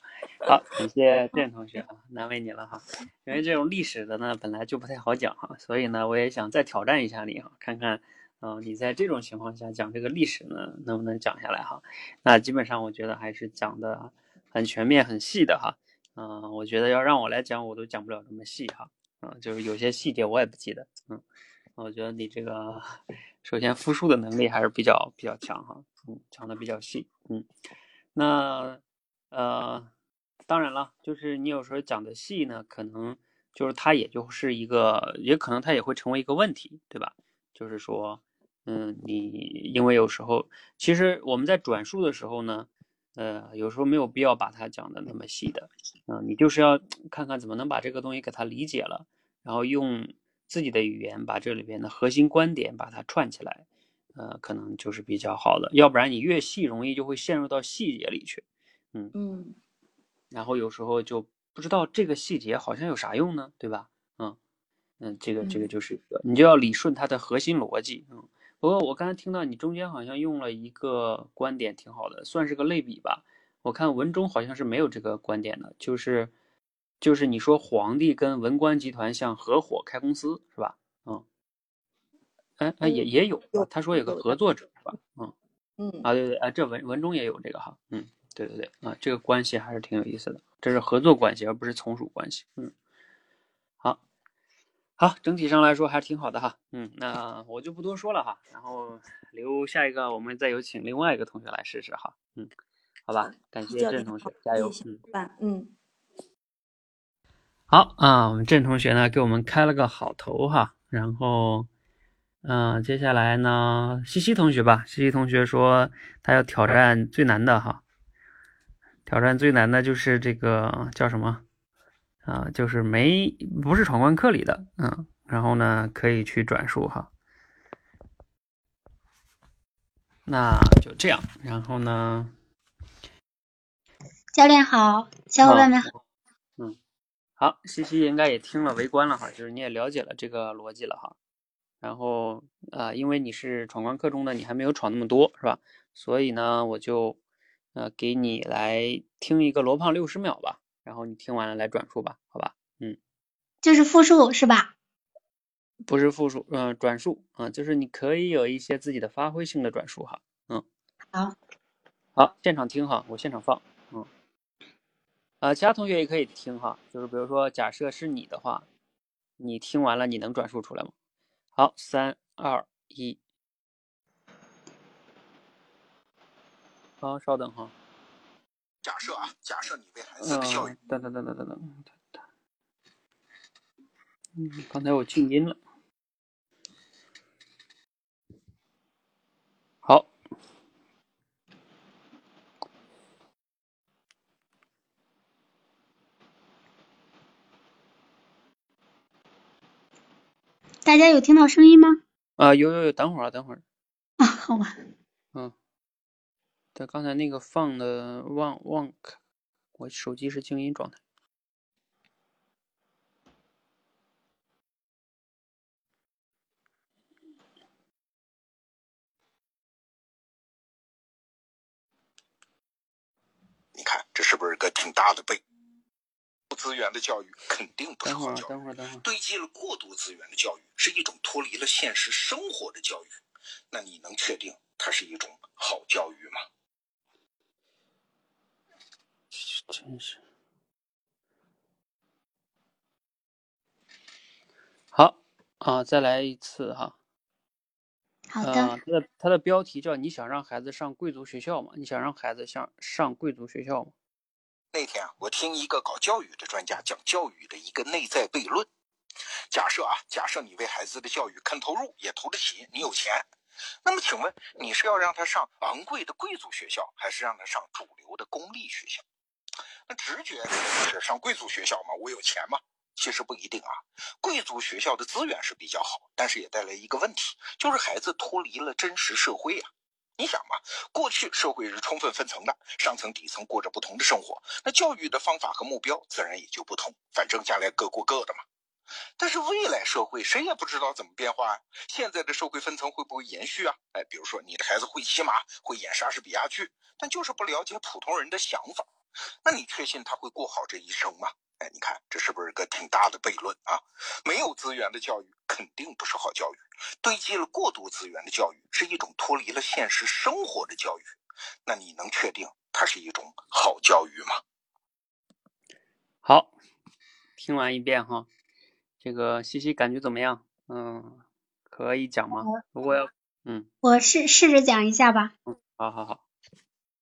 好，感谢郑同学啊，难为你了哈。因为这种历史的呢，本来就不太好讲哈，所以呢，我也想再挑战一下你哈，看看，嗯，你在这种情况下讲这个历史呢，能不能讲下来哈？那基本上我觉得还是讲的很全面、很细的哈。嗯，我觉得要让我来讲，我都讲不了这么细哈。嗯，就是有些细节我也不记得。嗯，我觉得你这个首先复述的能力还是比较比较强哈。嗯，讲的比较细。嗯，那。呃，当然了，就是你有时候讲的细呢，可能就是它也就是一个，也可能它也会成为一个问题，对吧？就是说，嗯，你因为有时候，其实我们在转述的时候呢，呃，有时候没有必要把它讲的那么细的，嗯，你就是要看看怎么能把这个东西给它理解了，然后用自己的语言把这里边的核心观点把它串起来，呃，可能就是比较好的，要不然你越细，容易就会陷入到细节里去，嗯嗯然后有时候就不知道这个细节好像有啥用呢，对吧？嗯嗯，这个这个嗯就是一个，你就要理顺它的核心逻辑。嗯，不过我刚才听到你中间好像用了一个观点，挺好的，算是个类比吧。我看文中好像是没有这个观点的，就是就是你说皇帝跟文官集团像合伙开公司是吧？嗯，哎哎也嗯也有他说有个合作者是吧？嗯。嗯啊，对对啊，这文文中也有这个哈，嗯，对对对啊，这个关系还是挺有意思的，这是合作关系，而不是从属关系，嗯，好，好，整体上来说还是挺好的哈，嗯，那我就不多说了哈，然后留下一个，我们再有请另外一个同学来试试哈，嗯，好吧，感谢郑同学，加油嗯，嗯好啊，我们郑同学呢给我们开了个好头哈，然后。嗯，接下来呢，西西同学吧。西西同学说他要挑战最难的哈，挑战最难的就是这个叫什么啊？就是没不是闯关课里的，嗯，然后呢可以去转述哈。那就这样，然后呢，教练好，小伙伴们好。嗯，好，西西应该也听了围观了哈，就是你也了解了这个逻辑了哈。然后啊、呃，因为你是闯关课中的，你还没有闯那么多，是吧？所以呢，我就呃给你来听一个罗胖六十秒吧，然后你听完了来转述吧，好吧？嗯，就是复述是吧？不是复述，嗯、呃，转述啊、呃，就是你可以有一些自己的发挥性的转述哈，嗯。好，好，现场听哈，我现场放，嗯。呃，其他同学也可以听哈，就是比如说，假设是你的话，你听完了，你能转述出来吗？好，三二一，好，稍等哈。假设啊，假设你为孩子的教育，等等等等等等，嗯，刚才我静音了。好，大家有听到声音吗？啊，有有有，等会儿啊，等会儿。啊，好吧。嗯，对，刚才那个放的忘忘开，我手机是静音状态。你看，这是不是个挺大的背？资源的教育肯定不是好教育。等会儿，等会儿。堆积了过度资源的教育是一种脱离了现实生活的教育。那你能确定它是一种好教育吗？真是。好啊，再来一次哈。好的。呃，它的它的标题叫“你想让孩子上贵族学校吗？你想让孩子上上贵族学校吗？”那天啊，我听一个搞教育的专家讲教育的一个内在悖论。假设啊，假设你为孩子的教育肯投入，也投得起，你有钱，那么请问你是要让他上昂贵的贵族学校，还是让他上主流的公立学校？那直觉是上贵族学校嘛，我有钱嘛？其实不一定啊，贵族学校的资源是比较好，但是也带来一个问题，就是孩子脱离了真实社会啊。你想嘛，过去社会是充分分层的，上层底层过着不同的生活，那教育的方法和目标自然也就不同，反正将来各过各的嘛。但是未来社会谁也不知道怎么变化呀、啊，现在的社会分层会不会延续啊？哎，比如说你的孩子会骑马，会演莎士比亚剧，但就是不了解普通人的想法，那你确信他会过好这一生吗？哎，你看这是不是个挺大的悖论啊？没有资源的教育肯定不是好教育，堆积了过多资源的教育是一种脱离了现实生活的教育。那你能确定它是一种好教育吗？好，听完一遍哈，这个西西感觉怎么样？嗯，可以讲吗？如果要，嗯，我试试着讲一下吧。嗯，好好好。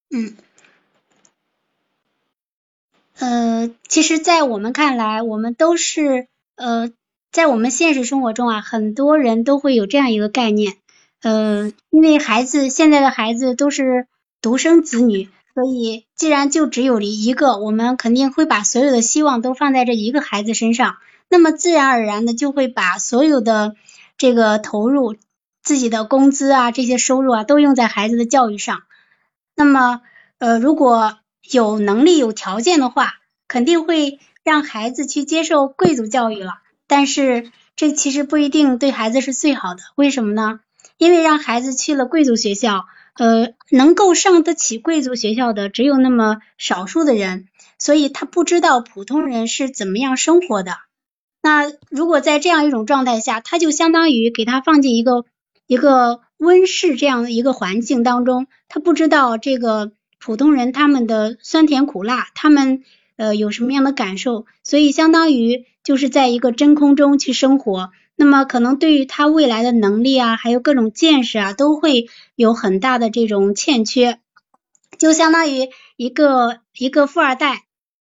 嗯。呃，其实，在我们看来，我们都是呃，在我们现实生活中啊，很多人都会有这样一个概念，呃，因为孩子现在的孩子都是独生子女，所以既然就只有一个，我们肯定会把所有的希望都放在这一个孩子身上，那么自然而然的就会把所有的这个投入自己的工资啊这些收入啊都用在孩子的教育上。那么呃如果有能力有条件的话，肯定会让孩子去接受贵族教育了。但是这其实不一定对孩子是最好的，为什么呢？因为让孩子去了贵族学校，呃，能够上得起贵族学校的只有那么少数的人，所以他不知道普通人是怎么样生活的。那如果在这样一种状态下，他就相当于给他放进一个一个温室这样的一个环境当中，他不知道这个。普通人他们的酸甜苦辣，他们呃有什么样的感受？所以相当于就是在一个真空中去生活，那么可能对于他未来的能力啊，还有各种见识啊，都会有很大的这种欠缺。就相当于一个一个富二代，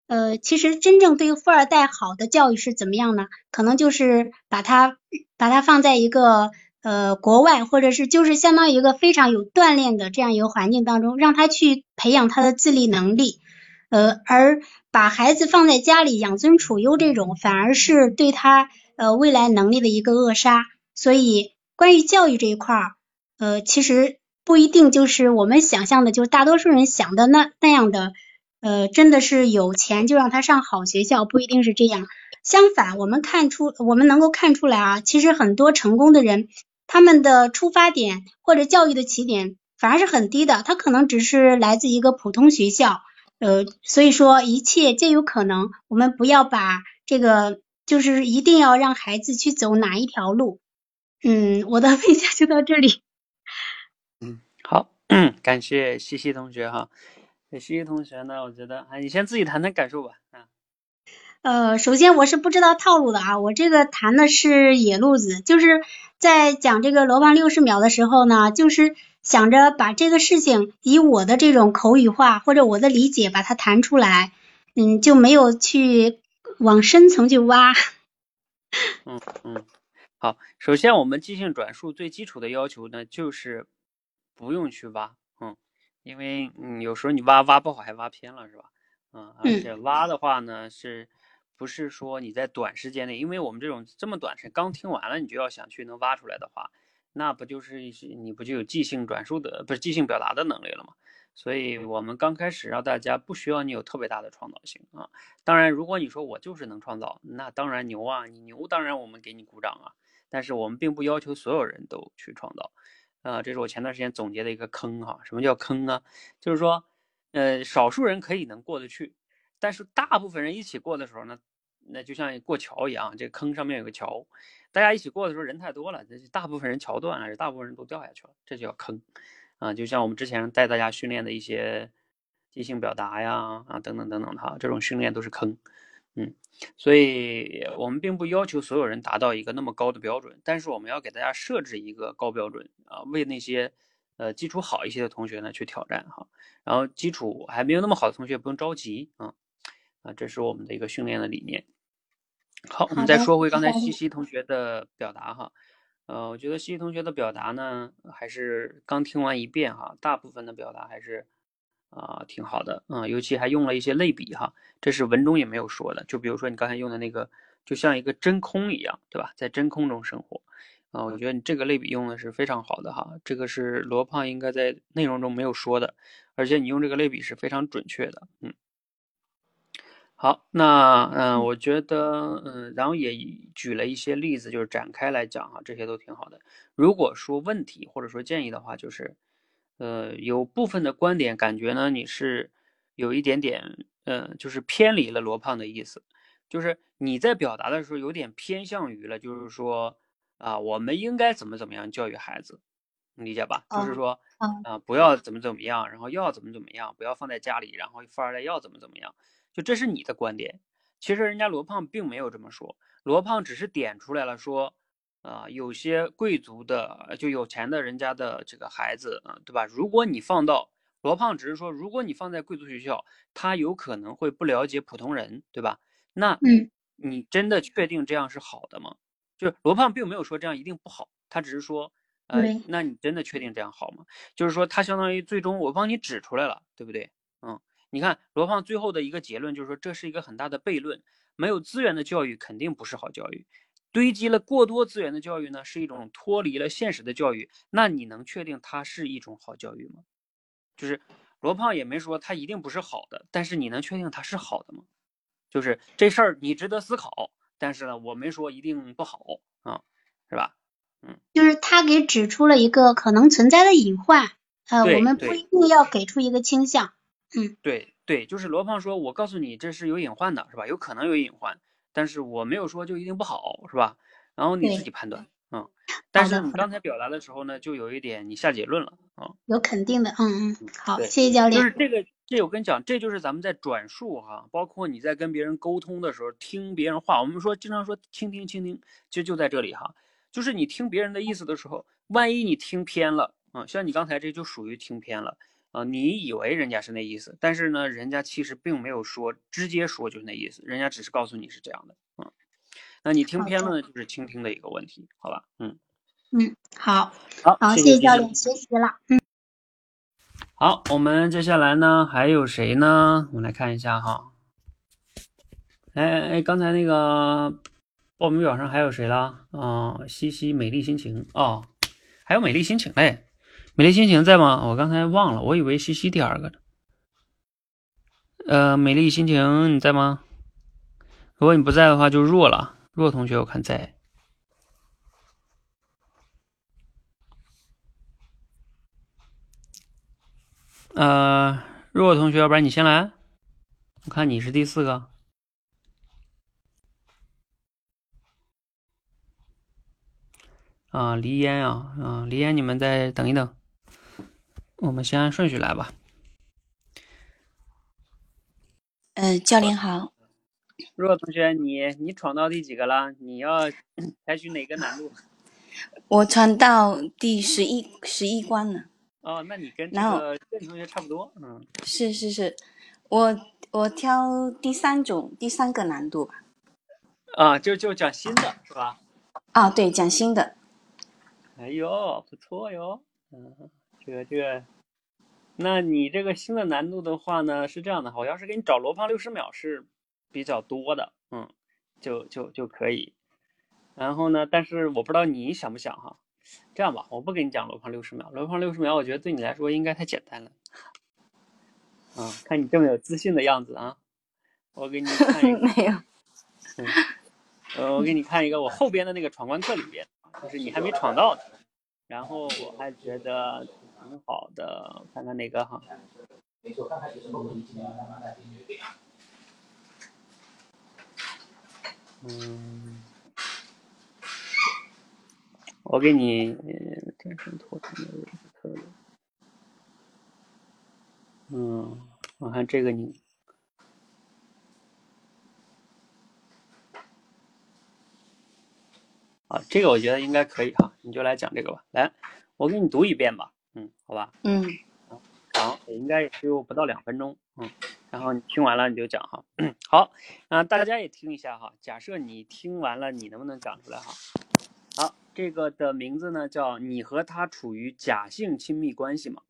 呃，其实真正对富二代好的教育是怎么样呢？可能就是把他把他放在一个。呃，国外或者是就是相当于一个非常有锻炼的这样一个环境当中，让他去培养他的自立能力，呃，而把孩子放在家里养尊处优这种，反而是对他呃未来能力的一个扼杀。所以，关于教育这一块儿，呃，其实不一定就是我们想象的，就是大多数人想的那那样的，呃，真的是有钱就让他上好学校，不一定是这样。相反，我们看出，我们能够看出来啊，其实很多成功的人。他们的出发点或者教育的起点反而是很低的，他可能只是来自一个普通学校，呃，所以说一切皆有可能。我们不要把这个，就是一定要让孩子去走哪一条路。嗯，我的分享就到这里。嗯，好，感谢西西同学哈。西西同学呢，我觉得啊，你先自己谈谈感受吧。啊。呃，首先我是不知道套路的啊，我这个谈的是野路子，就是在讲这个罗胖六十秒的时候呢，就是想着把这个事情以我的这种口语化或者我的理解把它谈出来，嗯，就没有去往深层去挖。嗯嗯，好，首先我们即兴转述最基础的要求呢，就是不用去挖，嗯，因为嗯有时候你挖挖不好还挖偏了是吧？嗯，而且挖的话呢是。不是说你在短时间内，因为我们这种这么短时间刚听完了，你就要想去能挖出来的话，那不就是你不就有即兴转述的，不是即兴表达的能力了吗？所以我们刚开始让大家不需要你有特别大的创造性啊。当然，如果你说我就是能创造，那当然牛啊，你牛，当然我们给你鼓掌啊。但是我们并不要求所有人都去创造，啊，这是我前段时间总结的一个坑哈。什么叫坑呢？就是说，呃，少数人可以能过得去。但是大部分人一起过的时候呢，那就像过桥一样，这坑上面有个桥，大家一起过的时候人太多了，这大部分人桥断了，大部分人都掉下去了，这就叫坑啊。就像我们之前带大家训练的一些即兴表达呀啊等等等等的哈，这种训练都是坑，嗯，所以我们并不要求所有人达到一个那么高的标准，但是我们要给大家设置一个高标准啊，为那些呃基础好一些的同学呢去挑战哈，然后基础还没有那么好的同学不用着急啊。啊，这是我们的一个训练的理念。好，我们再说回刚才西西同学的表达哈。呃，我觉得西西同学的表达呢，还是刚听完一遍哈，大部分的表达还是啊挺好的啊，尤其还用了一些类比哈，这是文中也没有说的。就比如说你刚才用的那个，就像一个真空一样，对吧？在真空中生活啊，我觉得你这个类比用的是非常好的哈。这个是罗胖应该在内容中没有说的，而且你用这个类比是非常准确的，嗯。好，那嗯，我觉得嗯，然后也举了一些例子，就是展开来讲哈，这些都挺好的。如果说问题或者说建议的话，就是呃，有部分的观点感觉呢，你是有一点点嗯，就是偏离了罗胖的意思，就是你在表达的时候有点偏向于了，就是说啊，我们应该怎么怎么样教育孩子，你理解吧？就是说啊，不要怎么怎么样，然后要怎么怎么样，不要放在家里，然后富二代要怎么怎么样。就这是你的观点，其实人家罗胖并没有这么说，罗胖只是点出来了说，啊，有些贵族的就有钱的人家的这个孩子，啊，对吧？如果你放到罗胖只是说，如果你放在贵族学校，他有可能会不了解普通人，对吧？那，嗯，你真的确定这样是好的吗？就是罗胖并没有说这样一定不好，他只是说，呃，那你真的确定这样好吗？就是说他相当于最终我帮你指出来了，对不对？你看罗胖最后的一个结论就是说，这是一个很大的悖论。没有资源的教育肯定不是好教育，堆积了过多资源的教育呢，是一种脱离了现实的教育。那你能确定它是一种好教育吗？就是罗胖也没说它一定不是好的，但是你能确定它是好的吗？就是这事儿你值得思考，但是呢，我没说一定不好啊，是吧？嗯，就是他给指出了一个可能存在的隐患，呃，我们不一定要给出一个倾向。对对，就是罗胖说，我告诉你这是有隐患的，是吧？有可能有隐患，但是我没有说就一定不好，是吧？然后你自己判断，嗯。但是你刚才表达的时候呢，就有一点你下结论了啊。有肯定的，嗯嗯，好，谢谢教练。就是这个，这我跟你讲，这就是咱们在转述哈，包括你在跟别人沟通的时候，听别人话，我们说经常说倾听倾听，其实就在这里哈，就是你听别人的意思的时候，万一你听偏了啊，像你刚才这就属于听偏了啊，你以为人家是那意思，但是呢，人家其实并没有说直接说就是那意思，人家只是告诉你是这样的，嗯，那你听偏了呢，就是倾听的一个问题，好吧，嗯，嗯，好，好，好，谢谢教练，学习了。嗯，好，我们接下来呢还有谁呢？我们来看一下哈。哎哎哎，刚才那个报名表上还有谁了？啊、西西美丽心情哦，还有美丽心情嘞。美丽心情在吗？我刚才忘了，我以为西西第二个呢。呃，美丽心情你在吗？如果你不在的话，就若了。若同学我看在。呃，若同学，要不然你先来，我看你是第四个。啊，黎烟啊，啊，黎烟，你们再等一等，我们先按顺序来吧。呃，教练好，若同学，你你闯到第几个了？你要采取哪个难度？我闯到第十一十一关了。哦，那你跟这然后个郑同学差不多，嗯，是是是，我我挑第三种第三个难度吧。啊，就就讲新的是吧？啊，对，讲新的。哎呦，不错哟，嗯，这个这个，那你这个新的难度的话呢，是这样的，我要是给你找罗胖六十秒是比较多的，嗯，就就就可以。然后呢，但是我不知道你想不想哈，这样吧，我不给你讲罗胖六十秒，罗胖六十秒，我觉得对你来说应该太简单了。啊，看你这么有自信的样子啊，我给你看一个。没有。呃，我给你看一个我后边的那个闯关课里边，就是你还没闯到的，然后我还觉得挺好的，看看哪个哈。嗯，我给你战胜脱产的特点。嗯，我看这个你啊，这个我觉得应该可以哈，你就来讲这个吧。来，我给你读一遍吧，好吧，嗯好也应该也就不到两分钟，嗯，然后你听完了你就讲哈。好，啊、大家也听一下哈。假设你听完了，你能不能讲出来哈？好，这个的名字呢叫你和他处于假性亲密关系嘛？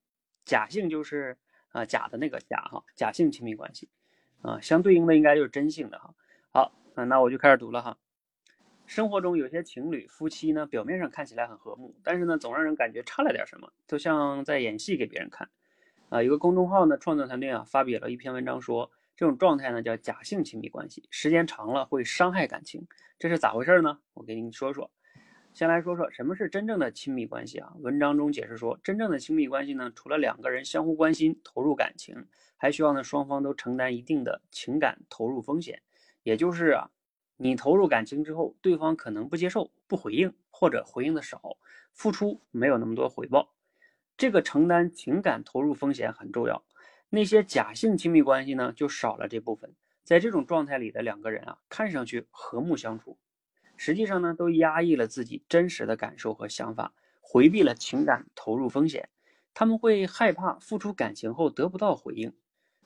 假性就是啊、呃假的那个假哈，假性亲密关系啊、相对应的应该就是真性的哈。好，啊、那我就开始读了哈。生活中有些情侣夫妻呢，表面上看起来很和睦，但是呢，总让人感觉差了点什么，就像在演戏给别人看。啊，有个公众号呢，创作团队啊发表了一篇文章说，这种状态呢叫假性亲密关系，时间长了会伤害感情，这是咋回事呢？我给你说说。先来说说什么是真正的亲密关系啊？文章中解释说，真正的亲密关系呢，除了两个人相互关心、投入感情，还需要呢双方都承担一定的情感投入风险。也就是啊，你投入感情之后，对方可能不接受、不回应，或者回应的少，付出没有那么多回报。这个承担情感投入风险很重要。那些假性亲密关系呢，就少了这部分。在这种状态里的两个人啊，看上去和睦相处，实际上呢，都压抑了自己真实的感受和想法，回避了情感投入风险。他们会害怕付出感情后得不到回应，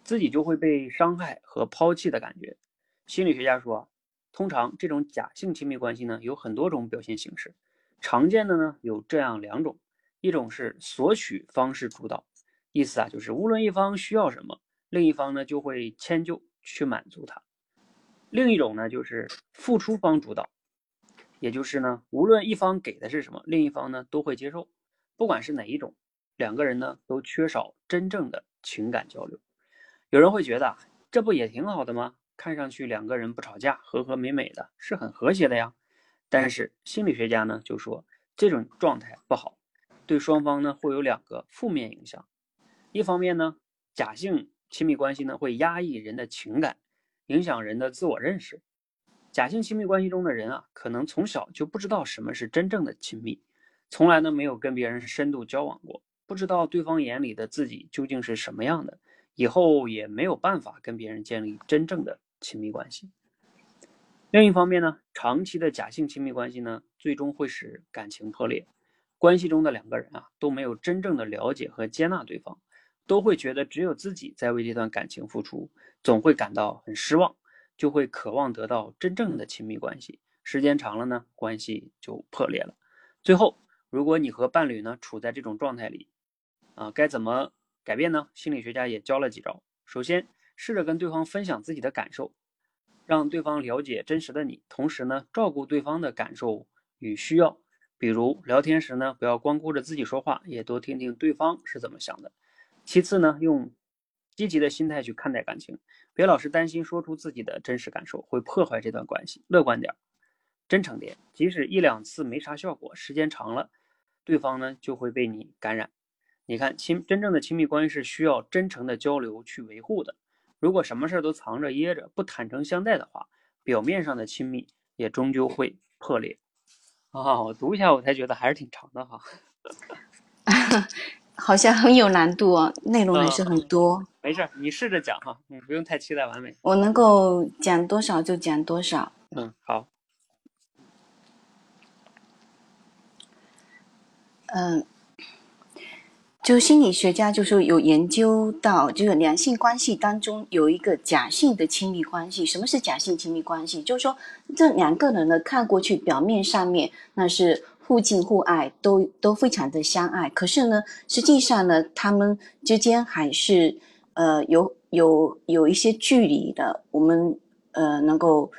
自己就会被伤害和抛弃的感觉。心理学家说，通常这种假性亲密关系呢，有很多种表现形式，常见的呢有这样两种。一种是索取方式主导，意思啊就是无论一方需要什么，另一方呢就会迁就去满足他。另一种呢就是付出方主导，也就是呢，无论一方给的是什么，另一方呢都会接受，不管是哪一种，两个人呢都缺少真正的情感交流。有人会觉得，这不也挺好的吗？看上去两个人不吵架，和和美美的，是很和谐的呀。但是心理学家呢就说，这种状态不好，对双方呢会有两个负面影响。一方面呢，假性亲密关系呢会压抑人的情感，影响人的自我认识。假性亲密关系中的人啊，可能从小就不知道什么是真正的亲密，从来呢没有跟别人深度交往过，不知道对方眼里的自己究竟是什么样的。以后也没有办法跟别人建立真正的亲密关系。另一方面呢，长期的假性亲密关系呢，最终会使感情破裂。关系中的两个人啊，都没有真正的了解和接纳对方，都会觉得只有自己在为这段感情付出，总会感到很失望，就会渴望得到真正的亲密关系。时间长了呢，关系就破裂了。最后，如果你和伴侣呢处在这种状态里，啊，该怎么？改变呢？心理学家也教了几招。首先，试着跟对方分享自己的感受，让对方了解真实的你，同时呢，照顾对方的感受与需要。比如聊天时呢，不要光顾着自己说话，也多听听对方是怎么想的。其次呢，用积极的心态去看待感情，别老是担心说出自己的真实感受会破坏这段关系。乐观点，真诚点，即使一两次没啥效果，时间长了，对方呢就会被你感染。你看，亲真正的亲密关系是需要真诚的交流去维护的。如果什么事儿都藏着掖着，不坦诚相待的话，表面上的亲密也终究会破裂。啊，我读一下，我才觉得还是挺长的哈。好像很有难度哦，内容还是很多。没事，你试着讲哈，你，不用太期待完美。我能够讲多少就讲多少。嗯，好。嗯。就心理学家就说有研究到，就是两性关系当中有一个假性的亲密关系。什么是假性亲密关系？就是说这两个人呢，看过去表面上面那是互敬互爱，都都非常的相爱。可是呢，实际上呢，他们之间还是呃有有有一些距离的。我们呃能够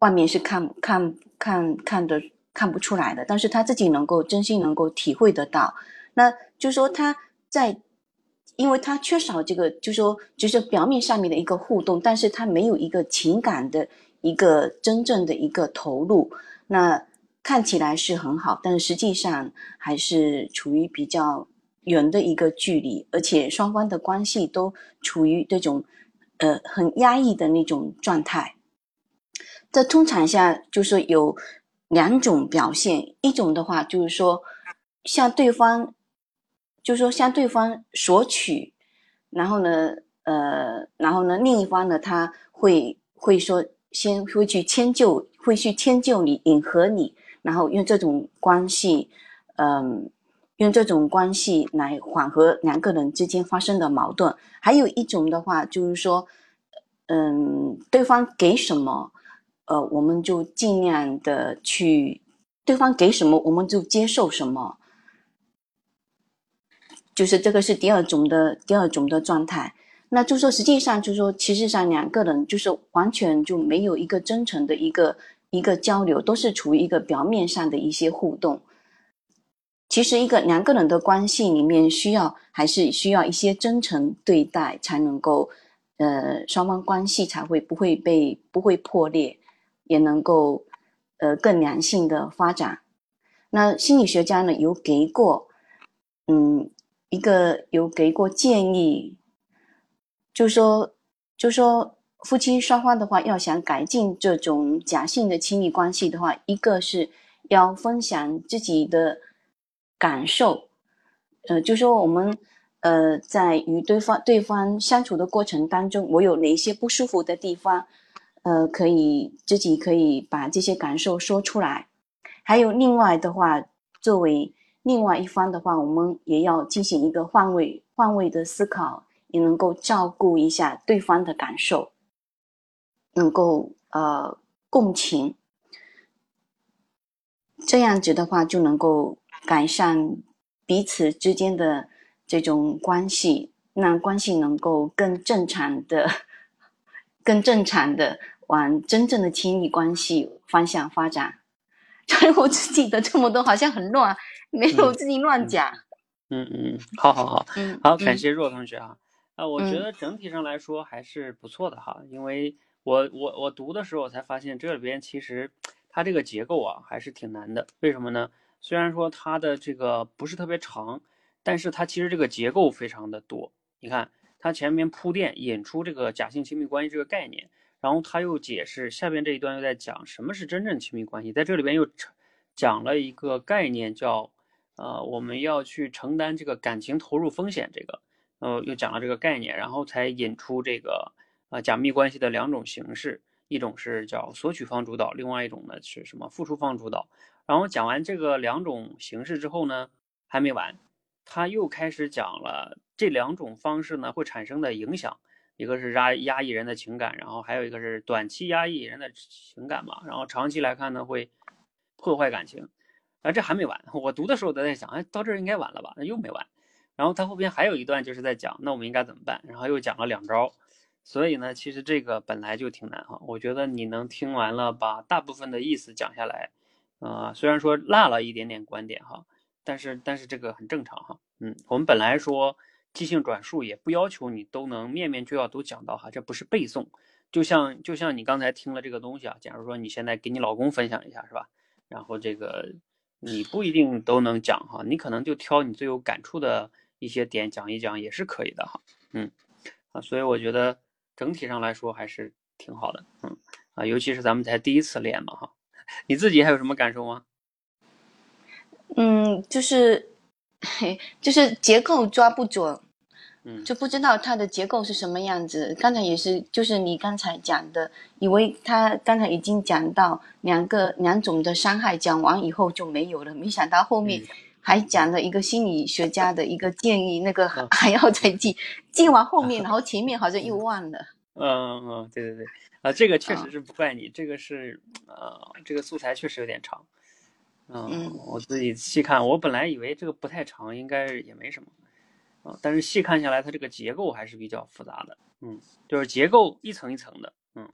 外面是看看看看的看不出来的，但是他自己能够真心能够体会得到。那就说他在，因为他缺少这个，就说就是表面上面的一个互动，但是他没有一个情感的一个真正的一个投入。那看起来是很好，但实际上还是处于比较远的一个距离，而且双方的关系都处于这种呃很压抑的那种状态。这通常下就是有两种表现，一种的话就是说向对方。就说向对方索取，然后呢，呃，然后呢，另一方呢，他会会说，先会去迁就，会去迁就你，迎合你，然后用这种关系，嗯，用这种关系来缓和两个人之间发生的矛盾。还有一种的话，就是说，嗯，对方给什么，呃，我们就尽量的去，对方给什么，我们就接受什么。就是这个是第二种的第二种的状态，那就说实际上就说，其实上两个人就是完全就没有一个真诚的一个一个交流，都是处于一个表面上的一些互动。其实一个两个人的关系里面，需要还是需要一些真诚对待，才能够呃双方关系才会不会被不会破裂，也能够呃更良性的发展。那心理学家呢有给过嗯。一个有给过建议，就说就说夫妻双方的话，要想改进这种假性的亲密关系的话，一个是要分享自己的感受，呃，就说我们呃在与对方对方相处的过程当中，我有哪些不舒服的地方，呃，可以自己可以把这些感受说出来，还有另外的话，作为。另外一方的话，我们也要进行一个换位、换位的思考，也能够照顾一下对方的感受，能够呃共情，这样子的话就能够改善彼此之间的这种关系，让关系能够更正常的、更正常的往真正的亲密关系方向发展。我只记得这么多，好像很乱，没有自己乱讲。嗯嗯，好好好，嗯，好，嗯感谢若同学啊。啊，我觉嗯得整体上来说还是不错的哈，因为我我我读的时候才发现这里边其实它这个结构啊还是挺难的。为什么呢？虽然说它的这个不是特别长，但是它其实这个结构非常的多。你看，它前面铺垫引出这个假性亲密关系这个概念，然后它又解释下边这一段又在讲什么是真正亲密关系，在这里边又讲讲了一个概念叫呃我们要去承担这个感情投入风险这个。呃，又讲了这个概念，然后才引出这个呃假密关系的两种形式，一种是叫索取方主导，另外一种呢是什么付出方主导。然后讲完这个两种形式之后呢，还没完，他又开始讲了这两种方式呢会产生的影响，一个是压压抑人的情感，然后还有一个是短期压抑人的情感嘛，然后长期来看呢会破坏感情。啊，这还没完，我读的时候都在想，哎，到这儿应该完了吧？那又没完。然后他后边还有一段就是在讲，那我们应该怎么办？然后又讲了两招，所以呢，其实这个本来就挺难哈。我觉得你能听完了，把大部分的意思讲下来，呃，虽然说落了一点点观点哈，但是但是这个很正常哈。嗯，我们本来说即兴转述也不要求你都能面面俱到都讲到哈，这不是背诵。就像就像你刚才听了这个东西啊，假如说你现在给你老公分享一下是吧？然后这个你不一定都能讲哈，你可能就挑你最有感触的。一些点讲一讲也是可以的哈，嗯，啊，所以我觉得整体上来说还是挺好的，嗯，啊，尤其是咱们才第一次练嘛哈，你自己还有什么感受吗？嗯，就是，就是结构抓不准，嗯，就不知道它的结构是什么样子。刚才也是，就是你刚才讲的，以为他刚才已经讲到两个两种的伤害，讲完以后就没有了，没想到后面。嗯。还讲了一个心理学家的一个建议，那个嗯。还要再记，记完后面，然后前面好像又忘了。嗯嗯，对对对，啊，这个确实是不怪你，这个是呃，这个素材确实有点长，嗯，我自己细看，我本来以为这个不太长，应该也没什么，啊，但是细看下来，它这个结构还是比较复杂的，嗯，就是结构一层一层的，嗯，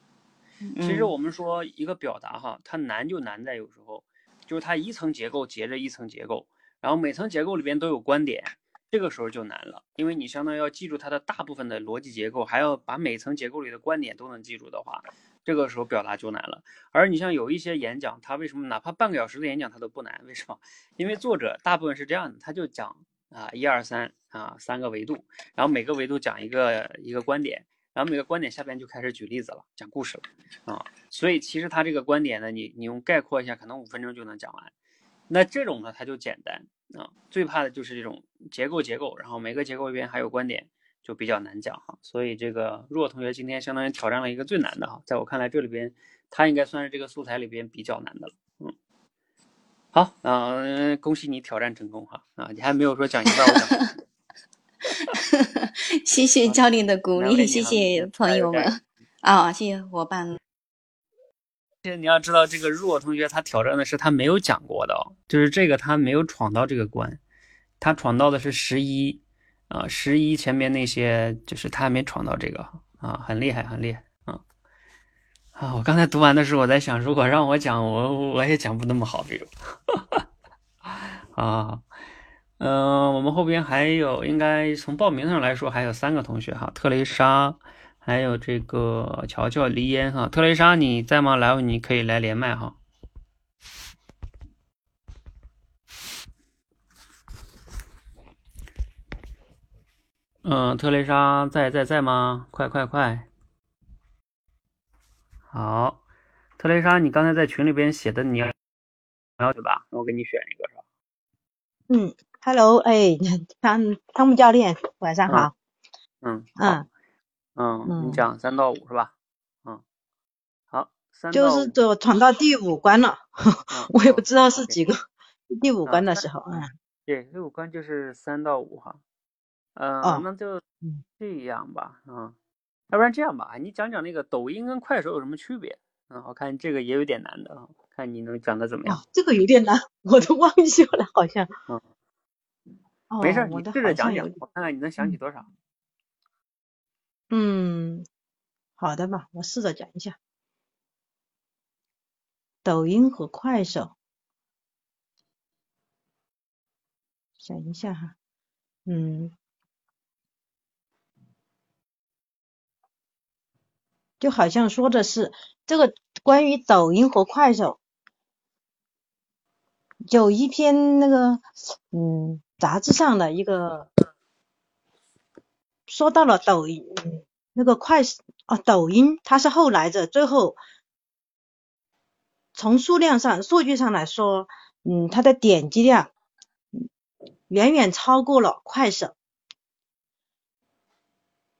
其实我们说一个表达哈，它难就难在有时候就是它一层结构接着一层结构。然后每层结构里边都有观点，这个时候就难了，因为你相当于要记住它的大部分的逻辑结构，还要把每层结构里的观点都能记住的话，这个时候表达就难了。而你像有一些演讲，它为什么哪怕半个小时的演讲它都不难？为什么？因为作者大部分是这样的，他就讲啊一二三啊三个维度，然后每个维度讲一个一个观点，然后每个观点下边就开始举例子了，讲故事了啊。所以其实他这个观点呢，你你用概括一下，可能五分钟就能讲完。那这种呢，它就简单啊。最怕的就是这种结构结构，然后每个结构里边还有观点，就比较难讲哈。所以这个若同学今天相当于挑战了一个最难的哈，在我看来这里边他应该算是这个素材里边比较难的了。嗯，好，嗯、恭喜你挑战成功哈啊！你还没有说讲一半，我讲。谢谢教练的鼓励，谢谢朋友们啊、哦，谢谢伙伴。其实你要知道，这个若同学他挑战的是他没有讲过的哦，就是这个他没有闯到这个关，他闯到的是十一啊，十一前面那些就是他还没闯到这个啊，很厉害，很厉害啊啊！我刚才读完的时候，我在想，如果让我讲，我我也讲不那么好这种 啊。嗯、我们后边还有，应该从报名上来说，还有三个同学哈，特蕾莎。还有这个乔乔、黎烟哈，特蕾莎你在吗？来，你可以来连麦哈。嗯，特蕾莎在在在吗？快快快！好，特蕾莎，你刚才在群里边写的你要要对吧？那我给你选一个是吧？嗯，Hello，哎，汤汤姆教练，晚上好。嗯嗯。嗯，你讲三到五是吧？嗯，好，三就是走闯到第五关了，嗯、我也不知道是几个。第五关的时候，嗯，对，第五关就是三到五哈。嗯、那就这样吧，嗯，要不然这样吧，你讲讲那个抖音跟快手有什么区别？嗯，我看这个也有点难的啊，看你能讲的怎么样？哦、这个有点难，我都忘记了，好像。嗯。哦、没事，你试着讲讲，我看看你能想起多少。嗯，好的吧，我试着讲一下。抖音和快手，想一下哈，嗯，就好像说的是这个关于抖音和快手，有一篇那个嗯杂志上的一个说到了抖音，那个快哦抖音它是后来的，最后。从数量上、数据上来说，嗯，它的点击量远远超过了快手，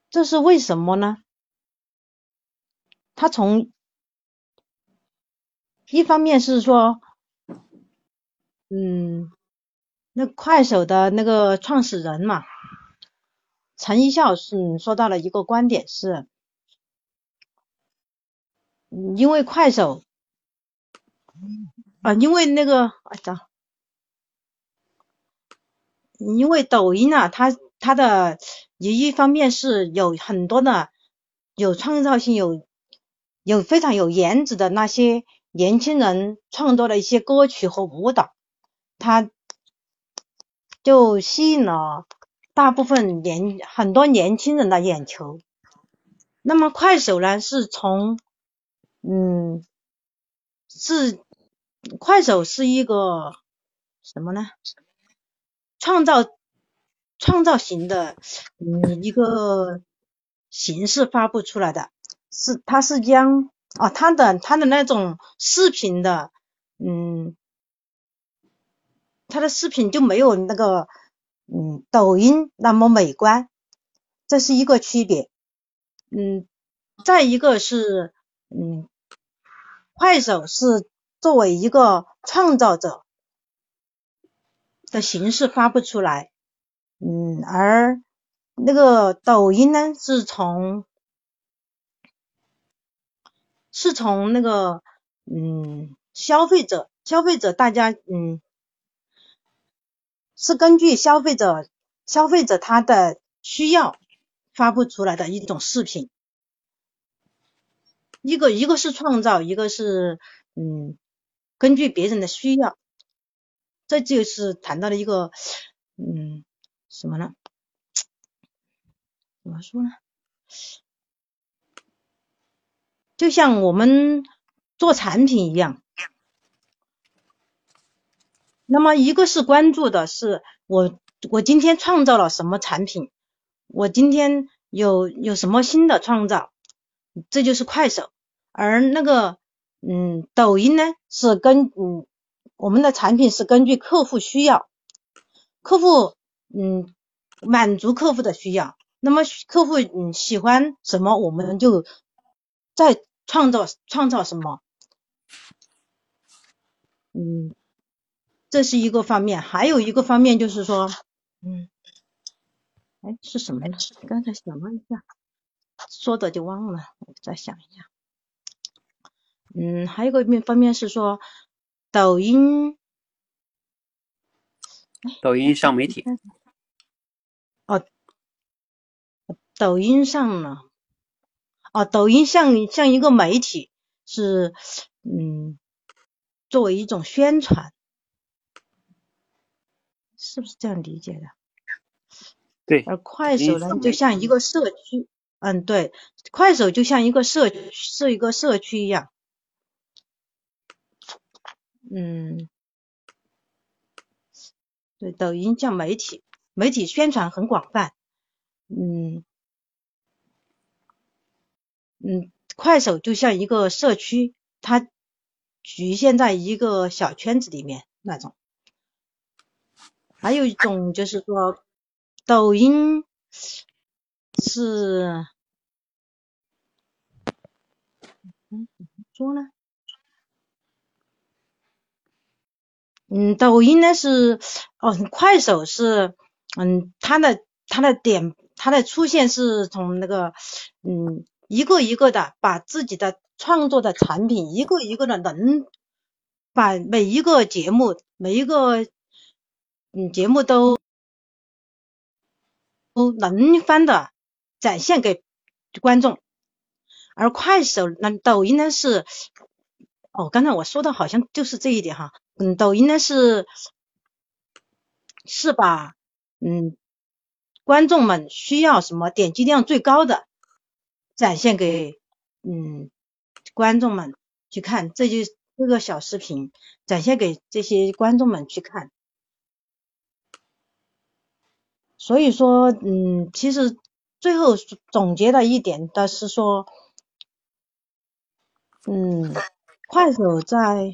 这是为什么呢？它从一方面是说，嗯，那快手的那个创始人嘛，陈一笑是说到了一个观点是，因为快手。啊，因为那个啊，咋？因为抖音啊，它它的一一方面是有很多的有创造性、有有非常有颜值的那些年轻人创作的一些歌曲和舞蹈，它就吸引了大部分年很多年轻人的眼球。那么快手呢，是从嗯是。快手是一个什么呢？创造创造型的嗯一个形式发布出来的，是它是将啊它的它的那种视频的嗯，他的视频就没有那个嗯抖音那么美观，这是一个区别。嗯，再一个是嗯快手是。作为一个创造者的形式发布出来，嗯，而那个抖音呢，是从是从那个嗯消费者消费者大家嗯是根据消费者消费者他的需要发布出来的一种视频，一个一个是创造，一个是嗯。根据别人的需要，这就是谈到了一个，嗯，什么呢？怎么说呢？就像我们做产品一样，那么一个是关注的是我，我今天创造了什么产品，我今天有有什么新的创造，这就是快手，而那个。嗯，抖音呢是根嗯我们的产品是根据客户需要，客户嗯满足客户的需要，那么客户嗯喜欢什么我们就再创造创造什么，嗯。这是一个方面，还有一个方面就是说嗯哎是什么呢？刚才想了一下，说的就忘了，我再想一下。嗯，还有一个面方面是说，抖音，抖音上媒体，哦，抖音上呢，哦，抖音像像一个媒体，是嗯，作为一种宣传，是不是这样理解的？对。而快手呢，就像一个社区，嗯，对，快手就像一个社是一个社区一样。嗯，对，抖音叫媒体，媒体宣传很广泛。嗯嗯，快手就像一个社区，它局限在一个小圈子里面那种。还有一种就是说，抖音是，嗯，怎么说呢？嗯，抖音呢是，哦，快手是，嗯，它的它的点，它的出现是从那个，嗯，一个一个的把自己的创作的产品，一个一个的能把每一个节目，每一个嗯节目都都能翻的展现给观众，而快手那抖音呢是，哦，刚才我说的好像就是这一点哈，嗯，抖音呢是是把嗯观众们需要什么点击量最高的展现给嗯观众们去看，这就这个小视频展现给这些观众们去看。所以说，嗯，其实最后总结的一点的是说，嗯，快手在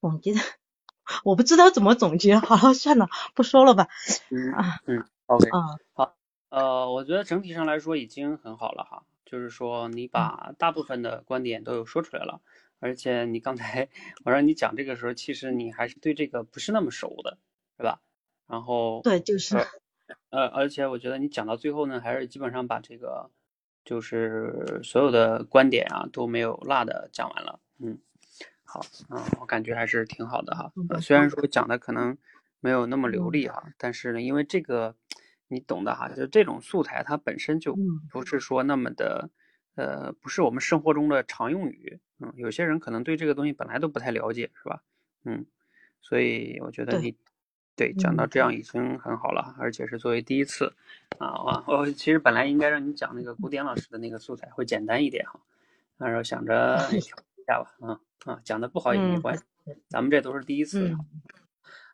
总结的，我不知道怎么总结，好了，算了，不说了吧。嗯啊嗯，OK，啊，好，呃，我觉得整体上来说已经很好了哈，就是说你把大部分的观点都有说出来了，而且你刚才我让你讲这个时候，其实你还是对这个不是那么熟的，是吧？然后对，就是呃呃，而且我觉得你讲到最后呢，还是基本上把这个就是所有的观点啊都没有落的讲完了。嗯，好，嗯，我感觉还是挺好的哈。呃虽然说讲的可能没有那么流利哈，但是呢，因为这个你懂的哈，就这种素材它本身就嗯不是说那么的，呃，不是我们生活中的常用语。嗯，有些人可能对这个东西本来都不太了解，是吧？嗯，所以我觉得你对讲到嗯这样已经很好了，而且是作为第一次啊，我我其实本来应该让你讲那个古典老师的那个素材会简单一点哈，然后想着 一下吧，啊啊，讲的不好也没嗯关系，咱们这都是第一次。嗯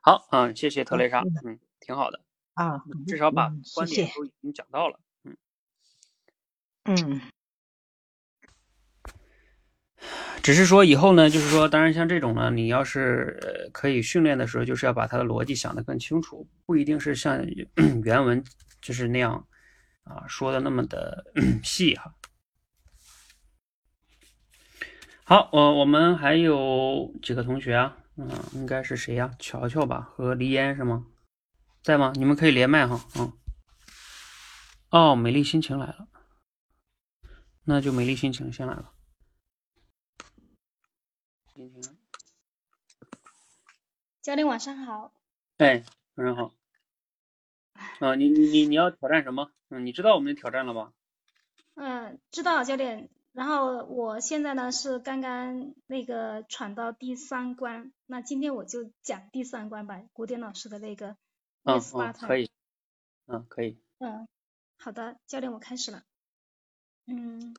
好，嗯，谢谢特蕾莎嗯，嗯，挺好的，啊，至少把嗯观点都已经讲到了，嗯。嗯只是说以后呢，就是说，当然像这种呢，你要是可以训练的时候，就是要把它的逻辑想得更清楚，不一定是像 原文就是那样啊说的那么的 细哈。好，呃，我们还有几个同学啊，嗯，应该是谁呀、乔乔吧和黎烟是吗？在吗？你们可以连麦哈，嗯。哦，美丽心情来了，那就美丽心情先来了。教练晚上好，哎，晚上好。啊，你你你你要挑战什么？嗯，你知道我们的挑战了吧？嗯，知道教练。然后我现在呢是刚刚那个闯到第三关，那今天我就讲第三关吧，古典老师的那个嗯，可以。嗯，可以。嗯，好的，教练，我开始了。嗯，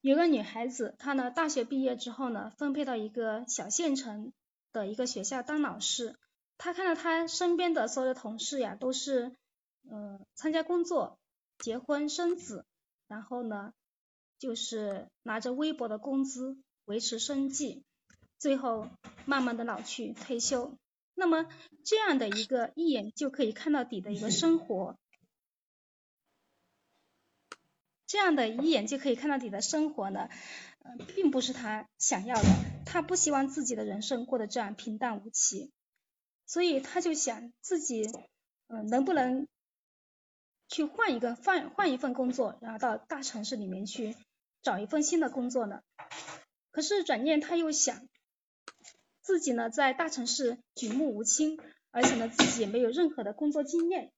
有个女孩子，她呢大学毕业之后呢，分配到一个小县城的一个学校当老师。她看到她身边的所有的同事呀，都是呃参加工作、结婚、生子，然后呢就是拿着微薄的工资维持生计，最后慢慢的老去退休。那么这样的一个一眼就可以看到底的一个生活，这样的一眼就可以看到底的生活呢，呃，并不是他想要的，他不希望自己的人生过得这样平淡无奇，所以他就想自己，嗯、能不能去换一个换换一份工作，然后到大城市里面去找一份新的工作呢？可是转念他又想，自己呢在大城市举目无亲，而且呢自己也没有任何的工作经验，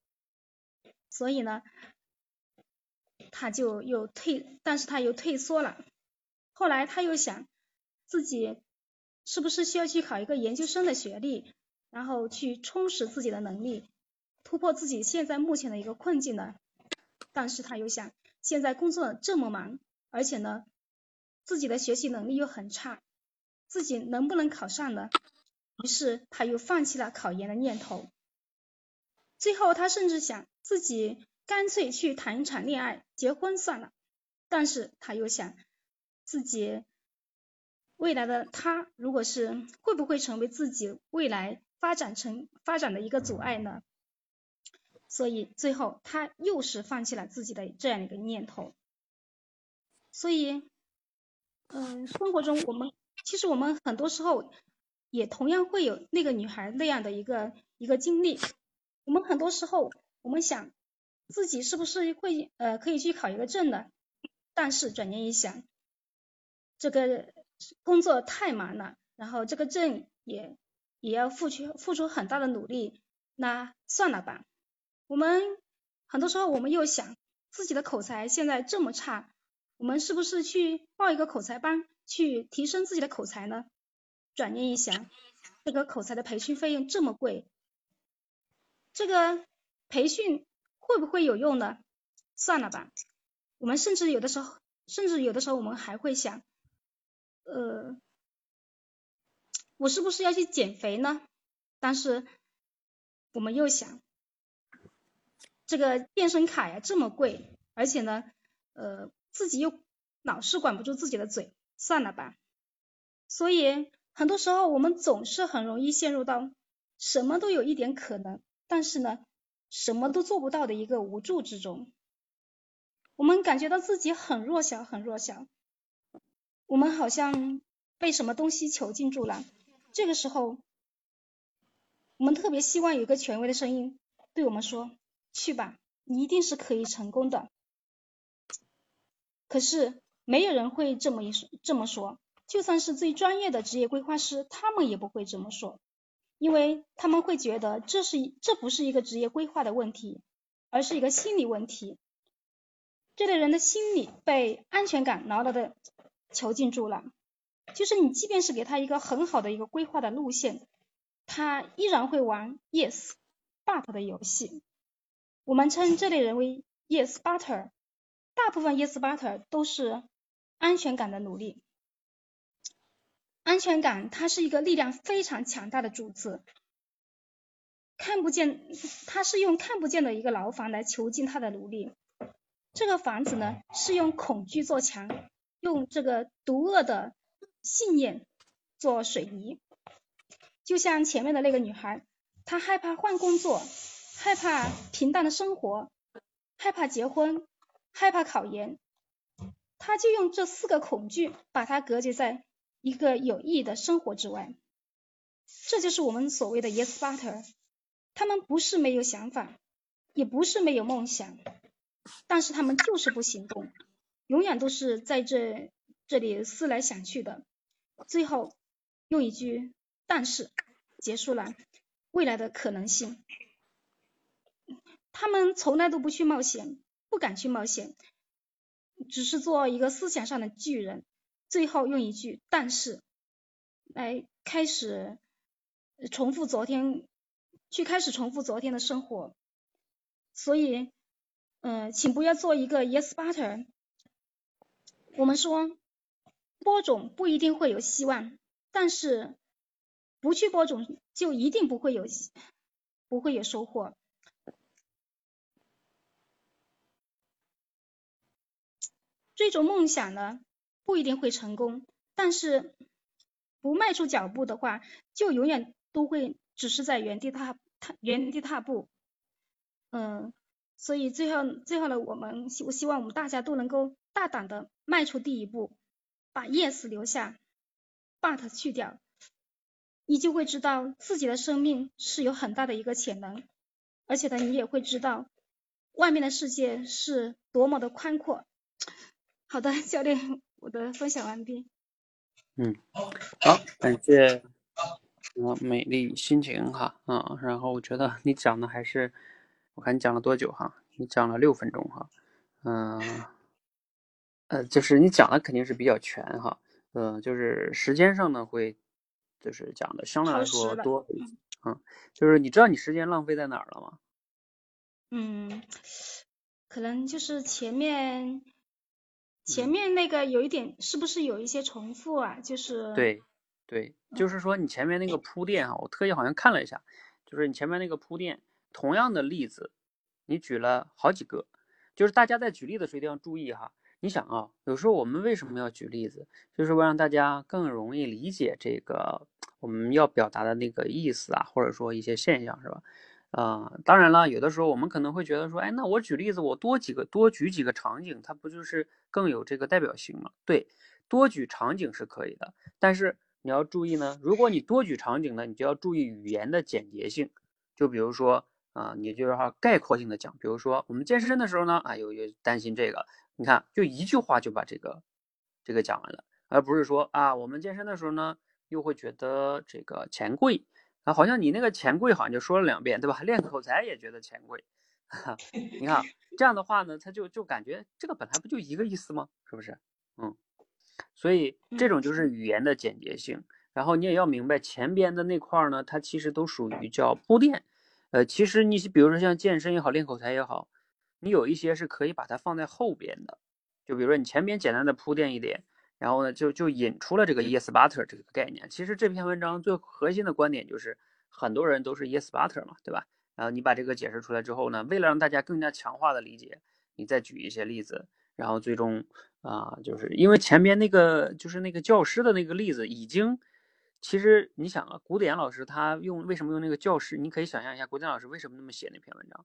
所以呢。他就又退，但是他又退缩了。后来他又想，自己是不是需要去考一个研究生的学历，然后去充实自己的能力，突破自己现在目前的一个困境呢？但是他又想，现在工作这么忙，而且呢，自己的学习能力又很差，自己能不能考上呢？于是他又放弃了考研的念头。最后他甚至想自己。干脆去谈一场恋爱，结婚算了。但是他又想，自己未来的他，如果是会不会成为自己未来发展成发展的一个阻碍呢？所以最后他又是放弃了自己的这样一个念头。所以，嗯、生活中我们其实我们很多时候也同样会有那个女孩那样的一个一个经历。我们很多时候我们想。自己是不是会呃可以去考一个证呢？但是转念一想，这个工作太忙了，然后这个证也也要付出付出很大的努力，那算了吧。我们很多时候我们又想，自己的口才现在这么差，我们是不是去报一个口才班，去提升自己的口才呢？转念一想，这个口才的培训费用这么贵，这个培训会不会有用呢？算了吧。我们甚至有的时候，甚至有的时候我们还会想，呃，我是不是要去减肥呢？但是我们又想，这个健身卡呀这么贵，而且呢，呃，自己又老是管不住自己的嘴，算了吧。所以很多时候我们总是很容易陷入到什么都有一点可能，但是呢，什么都做不到的一个无助之中。我们感觉到自己很弱小，很弱小，我们好像被什么东西囚禁住了。这个时候，我们特别希望有一个权威的声音对我们说：“去吧，你一定是可以成功的。”可是没有人会这么一说，这么说。就算是最专业的职业规划师，他们也不会这么说，因为他们会觉得这是这不是一个职业规划的问题，而是一个心理问题。这类人的心理被安全感牢牢的囚禁住了。就是你，即便是给他一个很好的一个规划的路线，他依然会玩 yes but 的游戏。我们称这类人为 yes butter。大部分 yes butter 都是安全感的努力。安全感它是一个力量非常强大的主子，看不见，它是用看不见的一个牢房来囚禁他的奴隶。这个房子呢，是用恐惧做墙，用这个毒恶的。信念做水泥，就像前面的那个女孩，她害怕换工作，害怕平淡的生活，害怕结婚，害怕考研，她就用这四个恐惧把它隔绝在一个有意义的生活之外。这就是我们所谓的 yes butter。他们不是没有想法，也不是没有梦想，但是他们就是不行动，永远都是在这这里思来想去的。最后用一句“但是”结束了未来的可能性。他们从来都不去冒险，不敢去冒险，只是做一个思想上的巨人。最后用一句“但是”来开始重复昨天，去开始重复昨天的生活。所以，嗯，请不要做一个 yes butter。我们说。播种不一定会有希望，但是不去播种就一定不会有不会有收获。追逐梦想呢不一定会成功，但是不迈出脚步的话，就永远都会只是在原地踏踏原地踏步。嗯，所以最后最后呢，我们希我希望我们大家都能够大胆的迈出第一步。把 yes 留下，but 去掉，你就会知道自己的生命是有很大的一个潜能，而且呢，你也会知道外面的世界是多么的宽阔。好的，教练，我的分享完毕。嗯，好，感谢啊，美丽心情哈，啊，然后我觉得你讲的还是，我看你讲了多久哈？你讲了六分钟哈，嗯。呃，就是你讲的肯定是比较全哈，呃，就是时间上呢会，就是讲的相对来说多，嗯，就是你知道你时间浪费在哪儿了吗？嗯，可能就是前面，前面那个有一点，是不是有一些重复啊？就是对，对，就是说你前面那个铺垫哈，我特意好像看了一下，就是你前面那个铺垫，同样的例子，你举了好几个，就是大家在举例的时候一定要注意哈。你想啊，有时候我们为什么要举例子，就是为让大家更容易理解这个我们要表达的那个意思啊，或者说一些现象，是吧？啊，当然了，有的时候我们可能会觉得说，哎，那我举例子，我多几个，多举几个场景，它不就是更有这个代表性吗？对，多举场景是可以的，但是你要注意呢，如果你多举场景呢，你就要注意语言的简洁性，就比如说啊，你就是哈概括性的讲，比如说我们健身的时候呢，啊，有有担心这个。你看，就一句话就把这个这个讲完了，而不是说啊，我们健身的时候呢，又会觉得这个钱贵啊，好像你那个钱贵好像就说了两遍，对吧？练口才也觉得钱贵 你看这样的话呢，他就就感觉这个本来不就一个意思吗？是不是？嗯，所以这种就是语言的简洁性。然后你也要明白前边的那块呢，它其实都属于叫铺垫。呃，其实你比如说像健身也好，练口才也好，你有一些是可以把它放在后边的。就比如说你前边简单的铺垫一点，然后呢就就引出了这个 yes butter 这个概念。其实这篇文章最核心的观点就是很多人都是 yes butter 嘛，对吧？然后你把这个解释出来之后呢，为了让大家更加强化的理解，你再举一些例子，然后最终啊，就是因为前边那个就是那个教师的那个例子已经。其实你想啊，古典老师他用为什么用那个教师？你可以想象一下，古典老师为什么那么写那篇文章？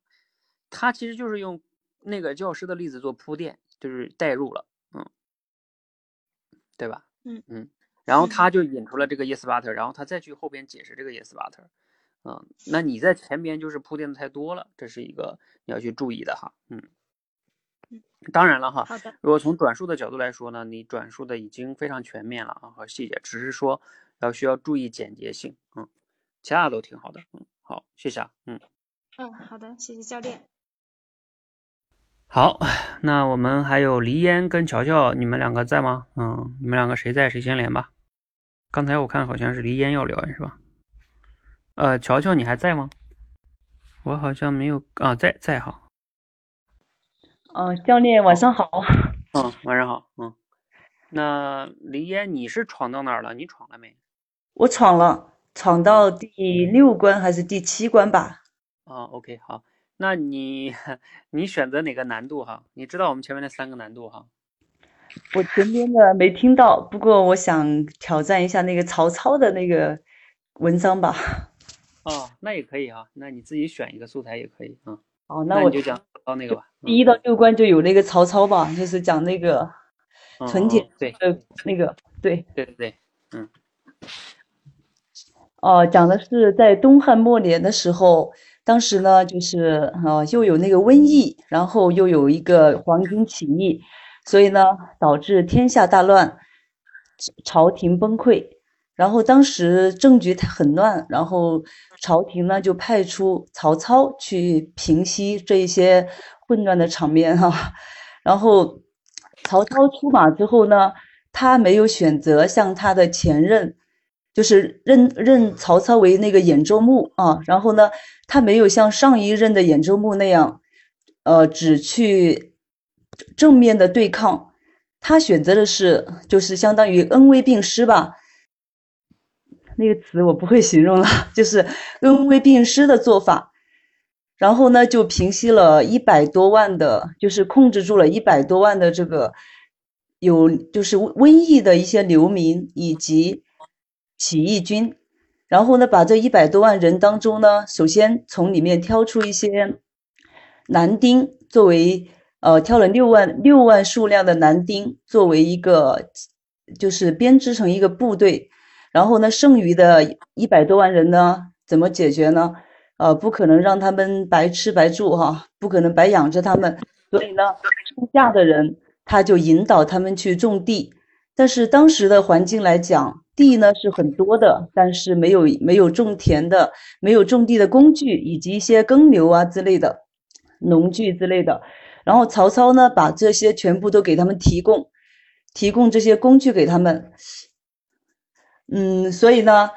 他其实就是用那个教师的例子做铺垫，就是代入了，嗯，对吧？嗯嗯，然后他就引出了这个 yes butter，然后他再去后边解释这个 yes butter，嗯，那你在前边就是铺垫的太多了，这是一个你要去注意的哈，嗯。当然了哈。如果从转述的角度来说呢，你转述的已经非常全面了啊和细节，只是说。要需要注意简洁性，嗯，其他的都挺好的，嗯，好，谢谢啊，嗯，嗯，好的，谢谢教练。好，那我们还有黎烟跟乔乔，你们两个在吗？嗯，你们两个谁在谁先连吧。刚才我看好像是黎烟要聊是吧？呃，乔乔你还在吗？我好像没有啊，在在哈。嗯，教练晚上好。嗯，晚上好，嗯。那黎烟你是闯到哪儿了？你闯了没？我闯了，闯到第六关还是第七关吧？啊，OK，好，那你 你选择哪个难度哈？你知道我们前面那三个难度哈？我前边的没听到，不过我想挑战一下那个曹操的那个文章吧。哦，那也可以啊，那你自己选一个素材也可以啊。哦，那我就讲到那个吧。第一到六关就有那个曹操吧，就是讲那个纯铁对呃那个对对对对，嗯。哦，讲的是在东汉末年的时候，当时呢，就是呃，又有那个瘟疫，然后又有一个黄巾起义，所以呢，导致天下大乱，朝廷崩溃。然后当时政局很乱，然后朝廷呢就派出曹操去平息这一些混乱的场面哈。然后曹操出马之后呢，他没有选择像他的前任。就是认认曹操为那个兖州牧啊，然后呢，他没有像上一任的兖州牧那样，呃，只去正面的对抗，他选择的是就是相当于恩威并施吧，那个词我不会形容了，就是恩威并施的做法，然后呢，就平息了一百多万的，就是控制住了一百多万的这个有就是瘟疫的一些流民以及。起义军，然后呢，把这一百多万人当中呢，首先从里面挑出一些男丁，作为呃，挑了六万六万数量的男丁作为一个，就是编织成一个部队，然后呢，剩余的一百多万人呢，怎么解决呢？呃，不可能让他们白吃白住哈，不可能白养着他们，所以呢，剩下的人他就引导他们去种地，但是当时的环境来讲。地呢是很多的，但是没有没有种田的，没有种地的工具，以及一些耕牛啊之类的农具之类的。然后曹操呢，把这些全部都给他们提供，提供这些工具给他们。嗯，所以呢，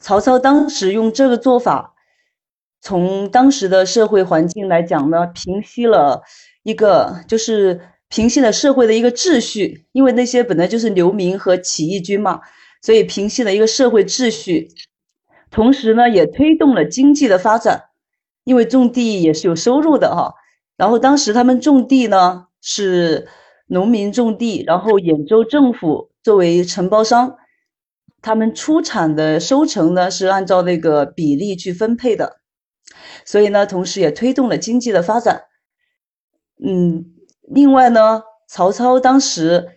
曹操当时用这个做法，从当时的社会环境来讲呢，平息了一个就是。平息了社会的一个秩序，因为那些本来就是流民和起义军嘛，所以平息了一个社会秩序，同时呢，也推动了经济的发展，因为种地也是有收入的哈。然后当时他们种地呢，是农民种地，然后兖州政府作为承包商，他们出产的收成呢是按照那个比例去分配的，所以呢，同时也推动了经济的发展，嗯。另外呢，曹操当时，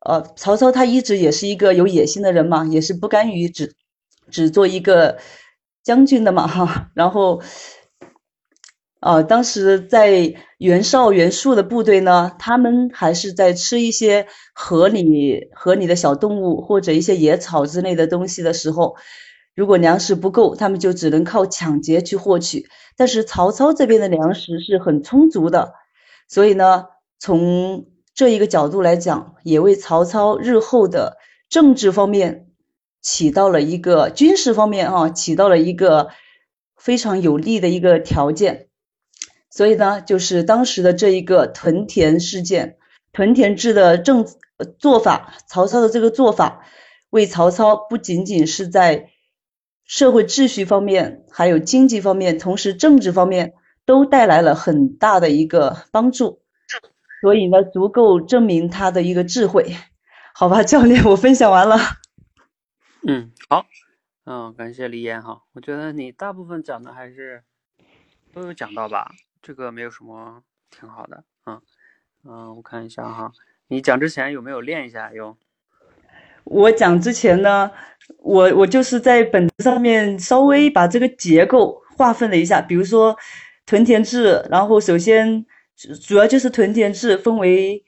呃，曹操他一直也是一个有野心的人嘛，也是不甘于只只做一个将军的嘛哈。然后，呃，当时在袁绍、袁术的部队呢，他们还是在吃一些河里河里的小动物或者一些野草之类的东西的时候，如果粮食不够，他们就只能靠抢劫去获取。但是曹操这边的粮食是很充足的，所以呢，从这一个角度来讲，也为曹操日后的政治方面起到了一个军事方面啊，起到了一个非常有利的一个条件。所以呢，就是当时的这一个屯田事件，屯田制的政做法，曹操的这个做法，为曹操不仅仅是在社会秩序方面，还有经济方面，同时政治方面都带来了很大的一个帮助。所以呢，足够证明他的一个智慧。好吧，教练，我分享完了。嗯，好，嗯，感谢李岩哈，我觉得你大部分讲的还是都有讲到吧。这个没有什么，挺好的，嗯嗯，我看一下哈，你讲之前有没有练一下？有。我讲之前呢，我我就是在本子上面稍微把这个结构划分了一下，比如说屯田制，然后首先主要就是屯田制分为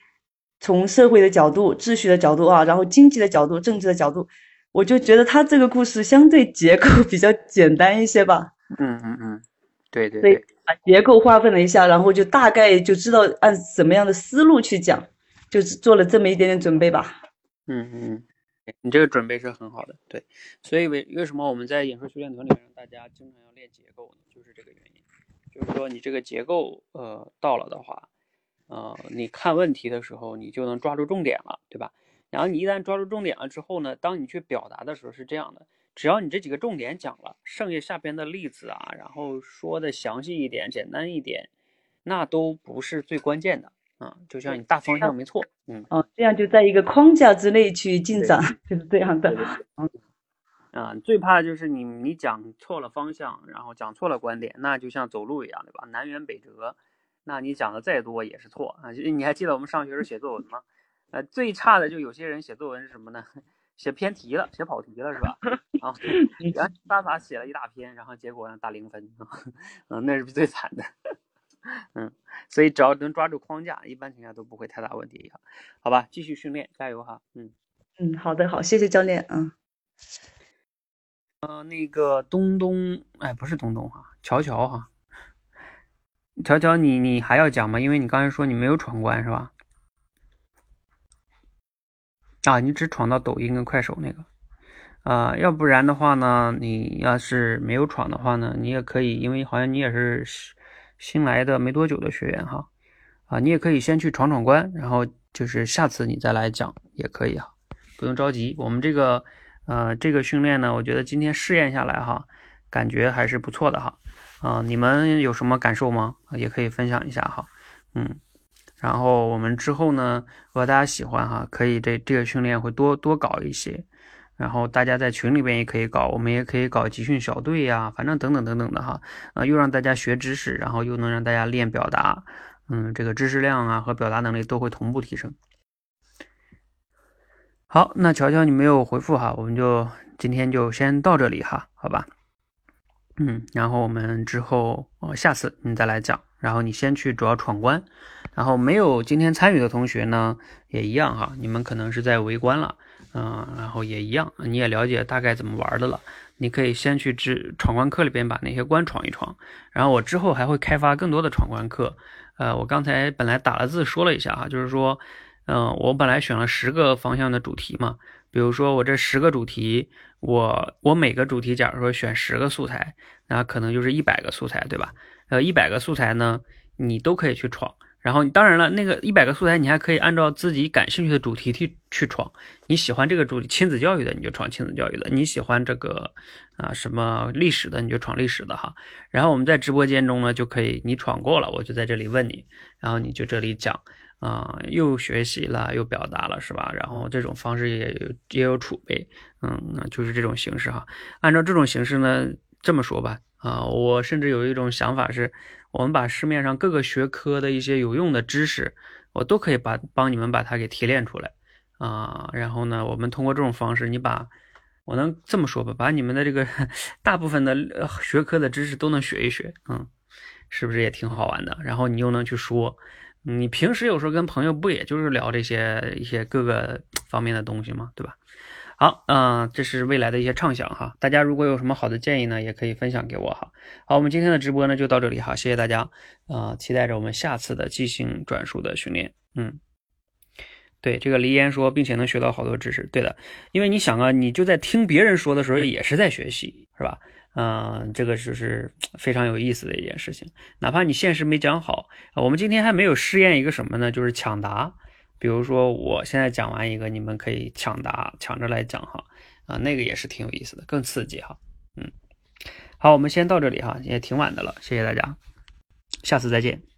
从社会的角度、秩序的角度啊，然后经济的角度、政治的角度，我就觉得他这个故事相对结构 比较简单一些吧。嗯嗯嗯。对对对，把结构划分了一下，然后就大概就知道按什么样的思路去讲，就是做了这么一点点准备吧。嗯嗯，你这个准备是很好的，对。所以为为什么我们在演说训练团里面让大家经常要练结构呢？就是这个原因，就是说你这个结构呃到了的话，呃，你看问题的时候你就能抓住重点了，对吧？然后你一旦抓住重点了之后呢，当你去表达的时候是这样的。只要你这几个重点讲了，剩下下边的例子啊，然后说的详细一点、简单一点，那都不是最关键的啊。就像你大方向没错，嗯，哦，这样就在一个框架之内去进展，就是这样的。嗯，啊，最怕就是你你讲错了方向，然后讲错了观点，那就像走路一样，对吧？南辕北辙，那你讲的再多也是错啊。你还记得我们上学时写作文吗？呃，最差的就有些人写作文是什么呢？写偏题了，写跑题了是吧？啊，然后撒撒写了一大篇，然后结果呢打零分，嗯，那是最惨的。嗯，所以只要能抓住框架，一般情况下都不会太大问题。好吧，继续训练，加油哈。嗯嗯，好的，好，谢谢教练。嗯，呃，那个东东，哎，不是东东哈，乔乔哈，乔乔，你你还要讲吗？因为你刚才说你没有闯关是吧？啊，你只闯到抖音跟快手那个，啊，要不然的话呢，你要是没有闯的话呢，你也可以，因为好像你也是新来的没多久的学员哈，啊，你也可以先去闯闯关，然后就是下次你再来讲也可以哈，不用着急。我们这个，呃，这个训练呢，我觉得今天试验下来哈，感觉还是不错的哈，啊，你们有什么感受吗？也可以分享一下哈，嗯。然后我们之后呢，如果大家喜欢哈，可以这这个训练会多多搞一些。然后大家在群里边也可以搞，我们也可以搞集训小队呀，反正等等等等的哈。啊，又让大家学知识，然后又能让大家练表达，嗯，这个知识量啊和表达能力都会同步提升。好，那乔乔你没有回复哈，我们就今天就先到这里哈，好吧？嗯，然后我们之后哦，下次你再来讲。然后你先去主要闯关，然后没有今天参与的同学呢，也一样哈，你们可能是在围观了，嗯，然后也一样，你也了解大概怎么玩的了，你可以先去之闯关课里边把那些关闯一闯，然后我之后还会开发更多的闯关课，呃，我刚才本来打了字说了一下哈，就是说，嗯，我本来选了十个方向的主题嘛，比如说我这十个主题，我我每个主题假如说选十个素材，那可能就是一百个素材，对吧？呃，一百个素材呢，你都可以去闯。然后，当然了，那个一百个素材，你还可以按照自己感兴趣的主题去去闯。你喜欢这个主题亲子教育的，你就闯亲子教育的；你喜欢这个啊什么历史的，你就闯历史的哈。然后我们在直播间中呢，就可以你闯过了，我就在这里问你，然后你就这里讲啊，又学习了，又表达了，是吧？然后这种方式也有也有储备，嗯，就是这种形式哈。按照这种形式呢，这么说吧。啊，我甚至有一种想法是，我们把市面上各个学科的一些有用的知识，我都可以把帮你们把它给提炼出来啊。然后呢，我们通过这种方式，你把我能这么说吧，把你们的这个 大部分的学科的知识都能学一学，嗯，是不是也挺好玩的？然后你又能去说，你平时有时候跟朋友不也就是聊这些一些各个方面的东西吗？对吧？好，嗯、这是未来的一些畅想哈。大家如果有什么好的建议呢，也可以分享给我哈。好，我们今天的直播呢就到这里哈，谢谢大家，啊、期待着我们下次的即兴转述的训练。嗯，对，这个黎岩说，并且能学到好多知识。对的，因为你想啊，你就在听别人说的时候也是在学习，是吧？嗯、这个就是非常有意思的一件事情。哪怕你现实没讲好，我们今天还没有试验一个什么呢？就是抢答。比如说，我现在讲完一个，你们可以抢答，抢着来讲哈，啊，那个也是挺有意思的，更刺激哈。嗯，好，我们先到这里哈，也挺晚的了，谢谢大家，下次再见。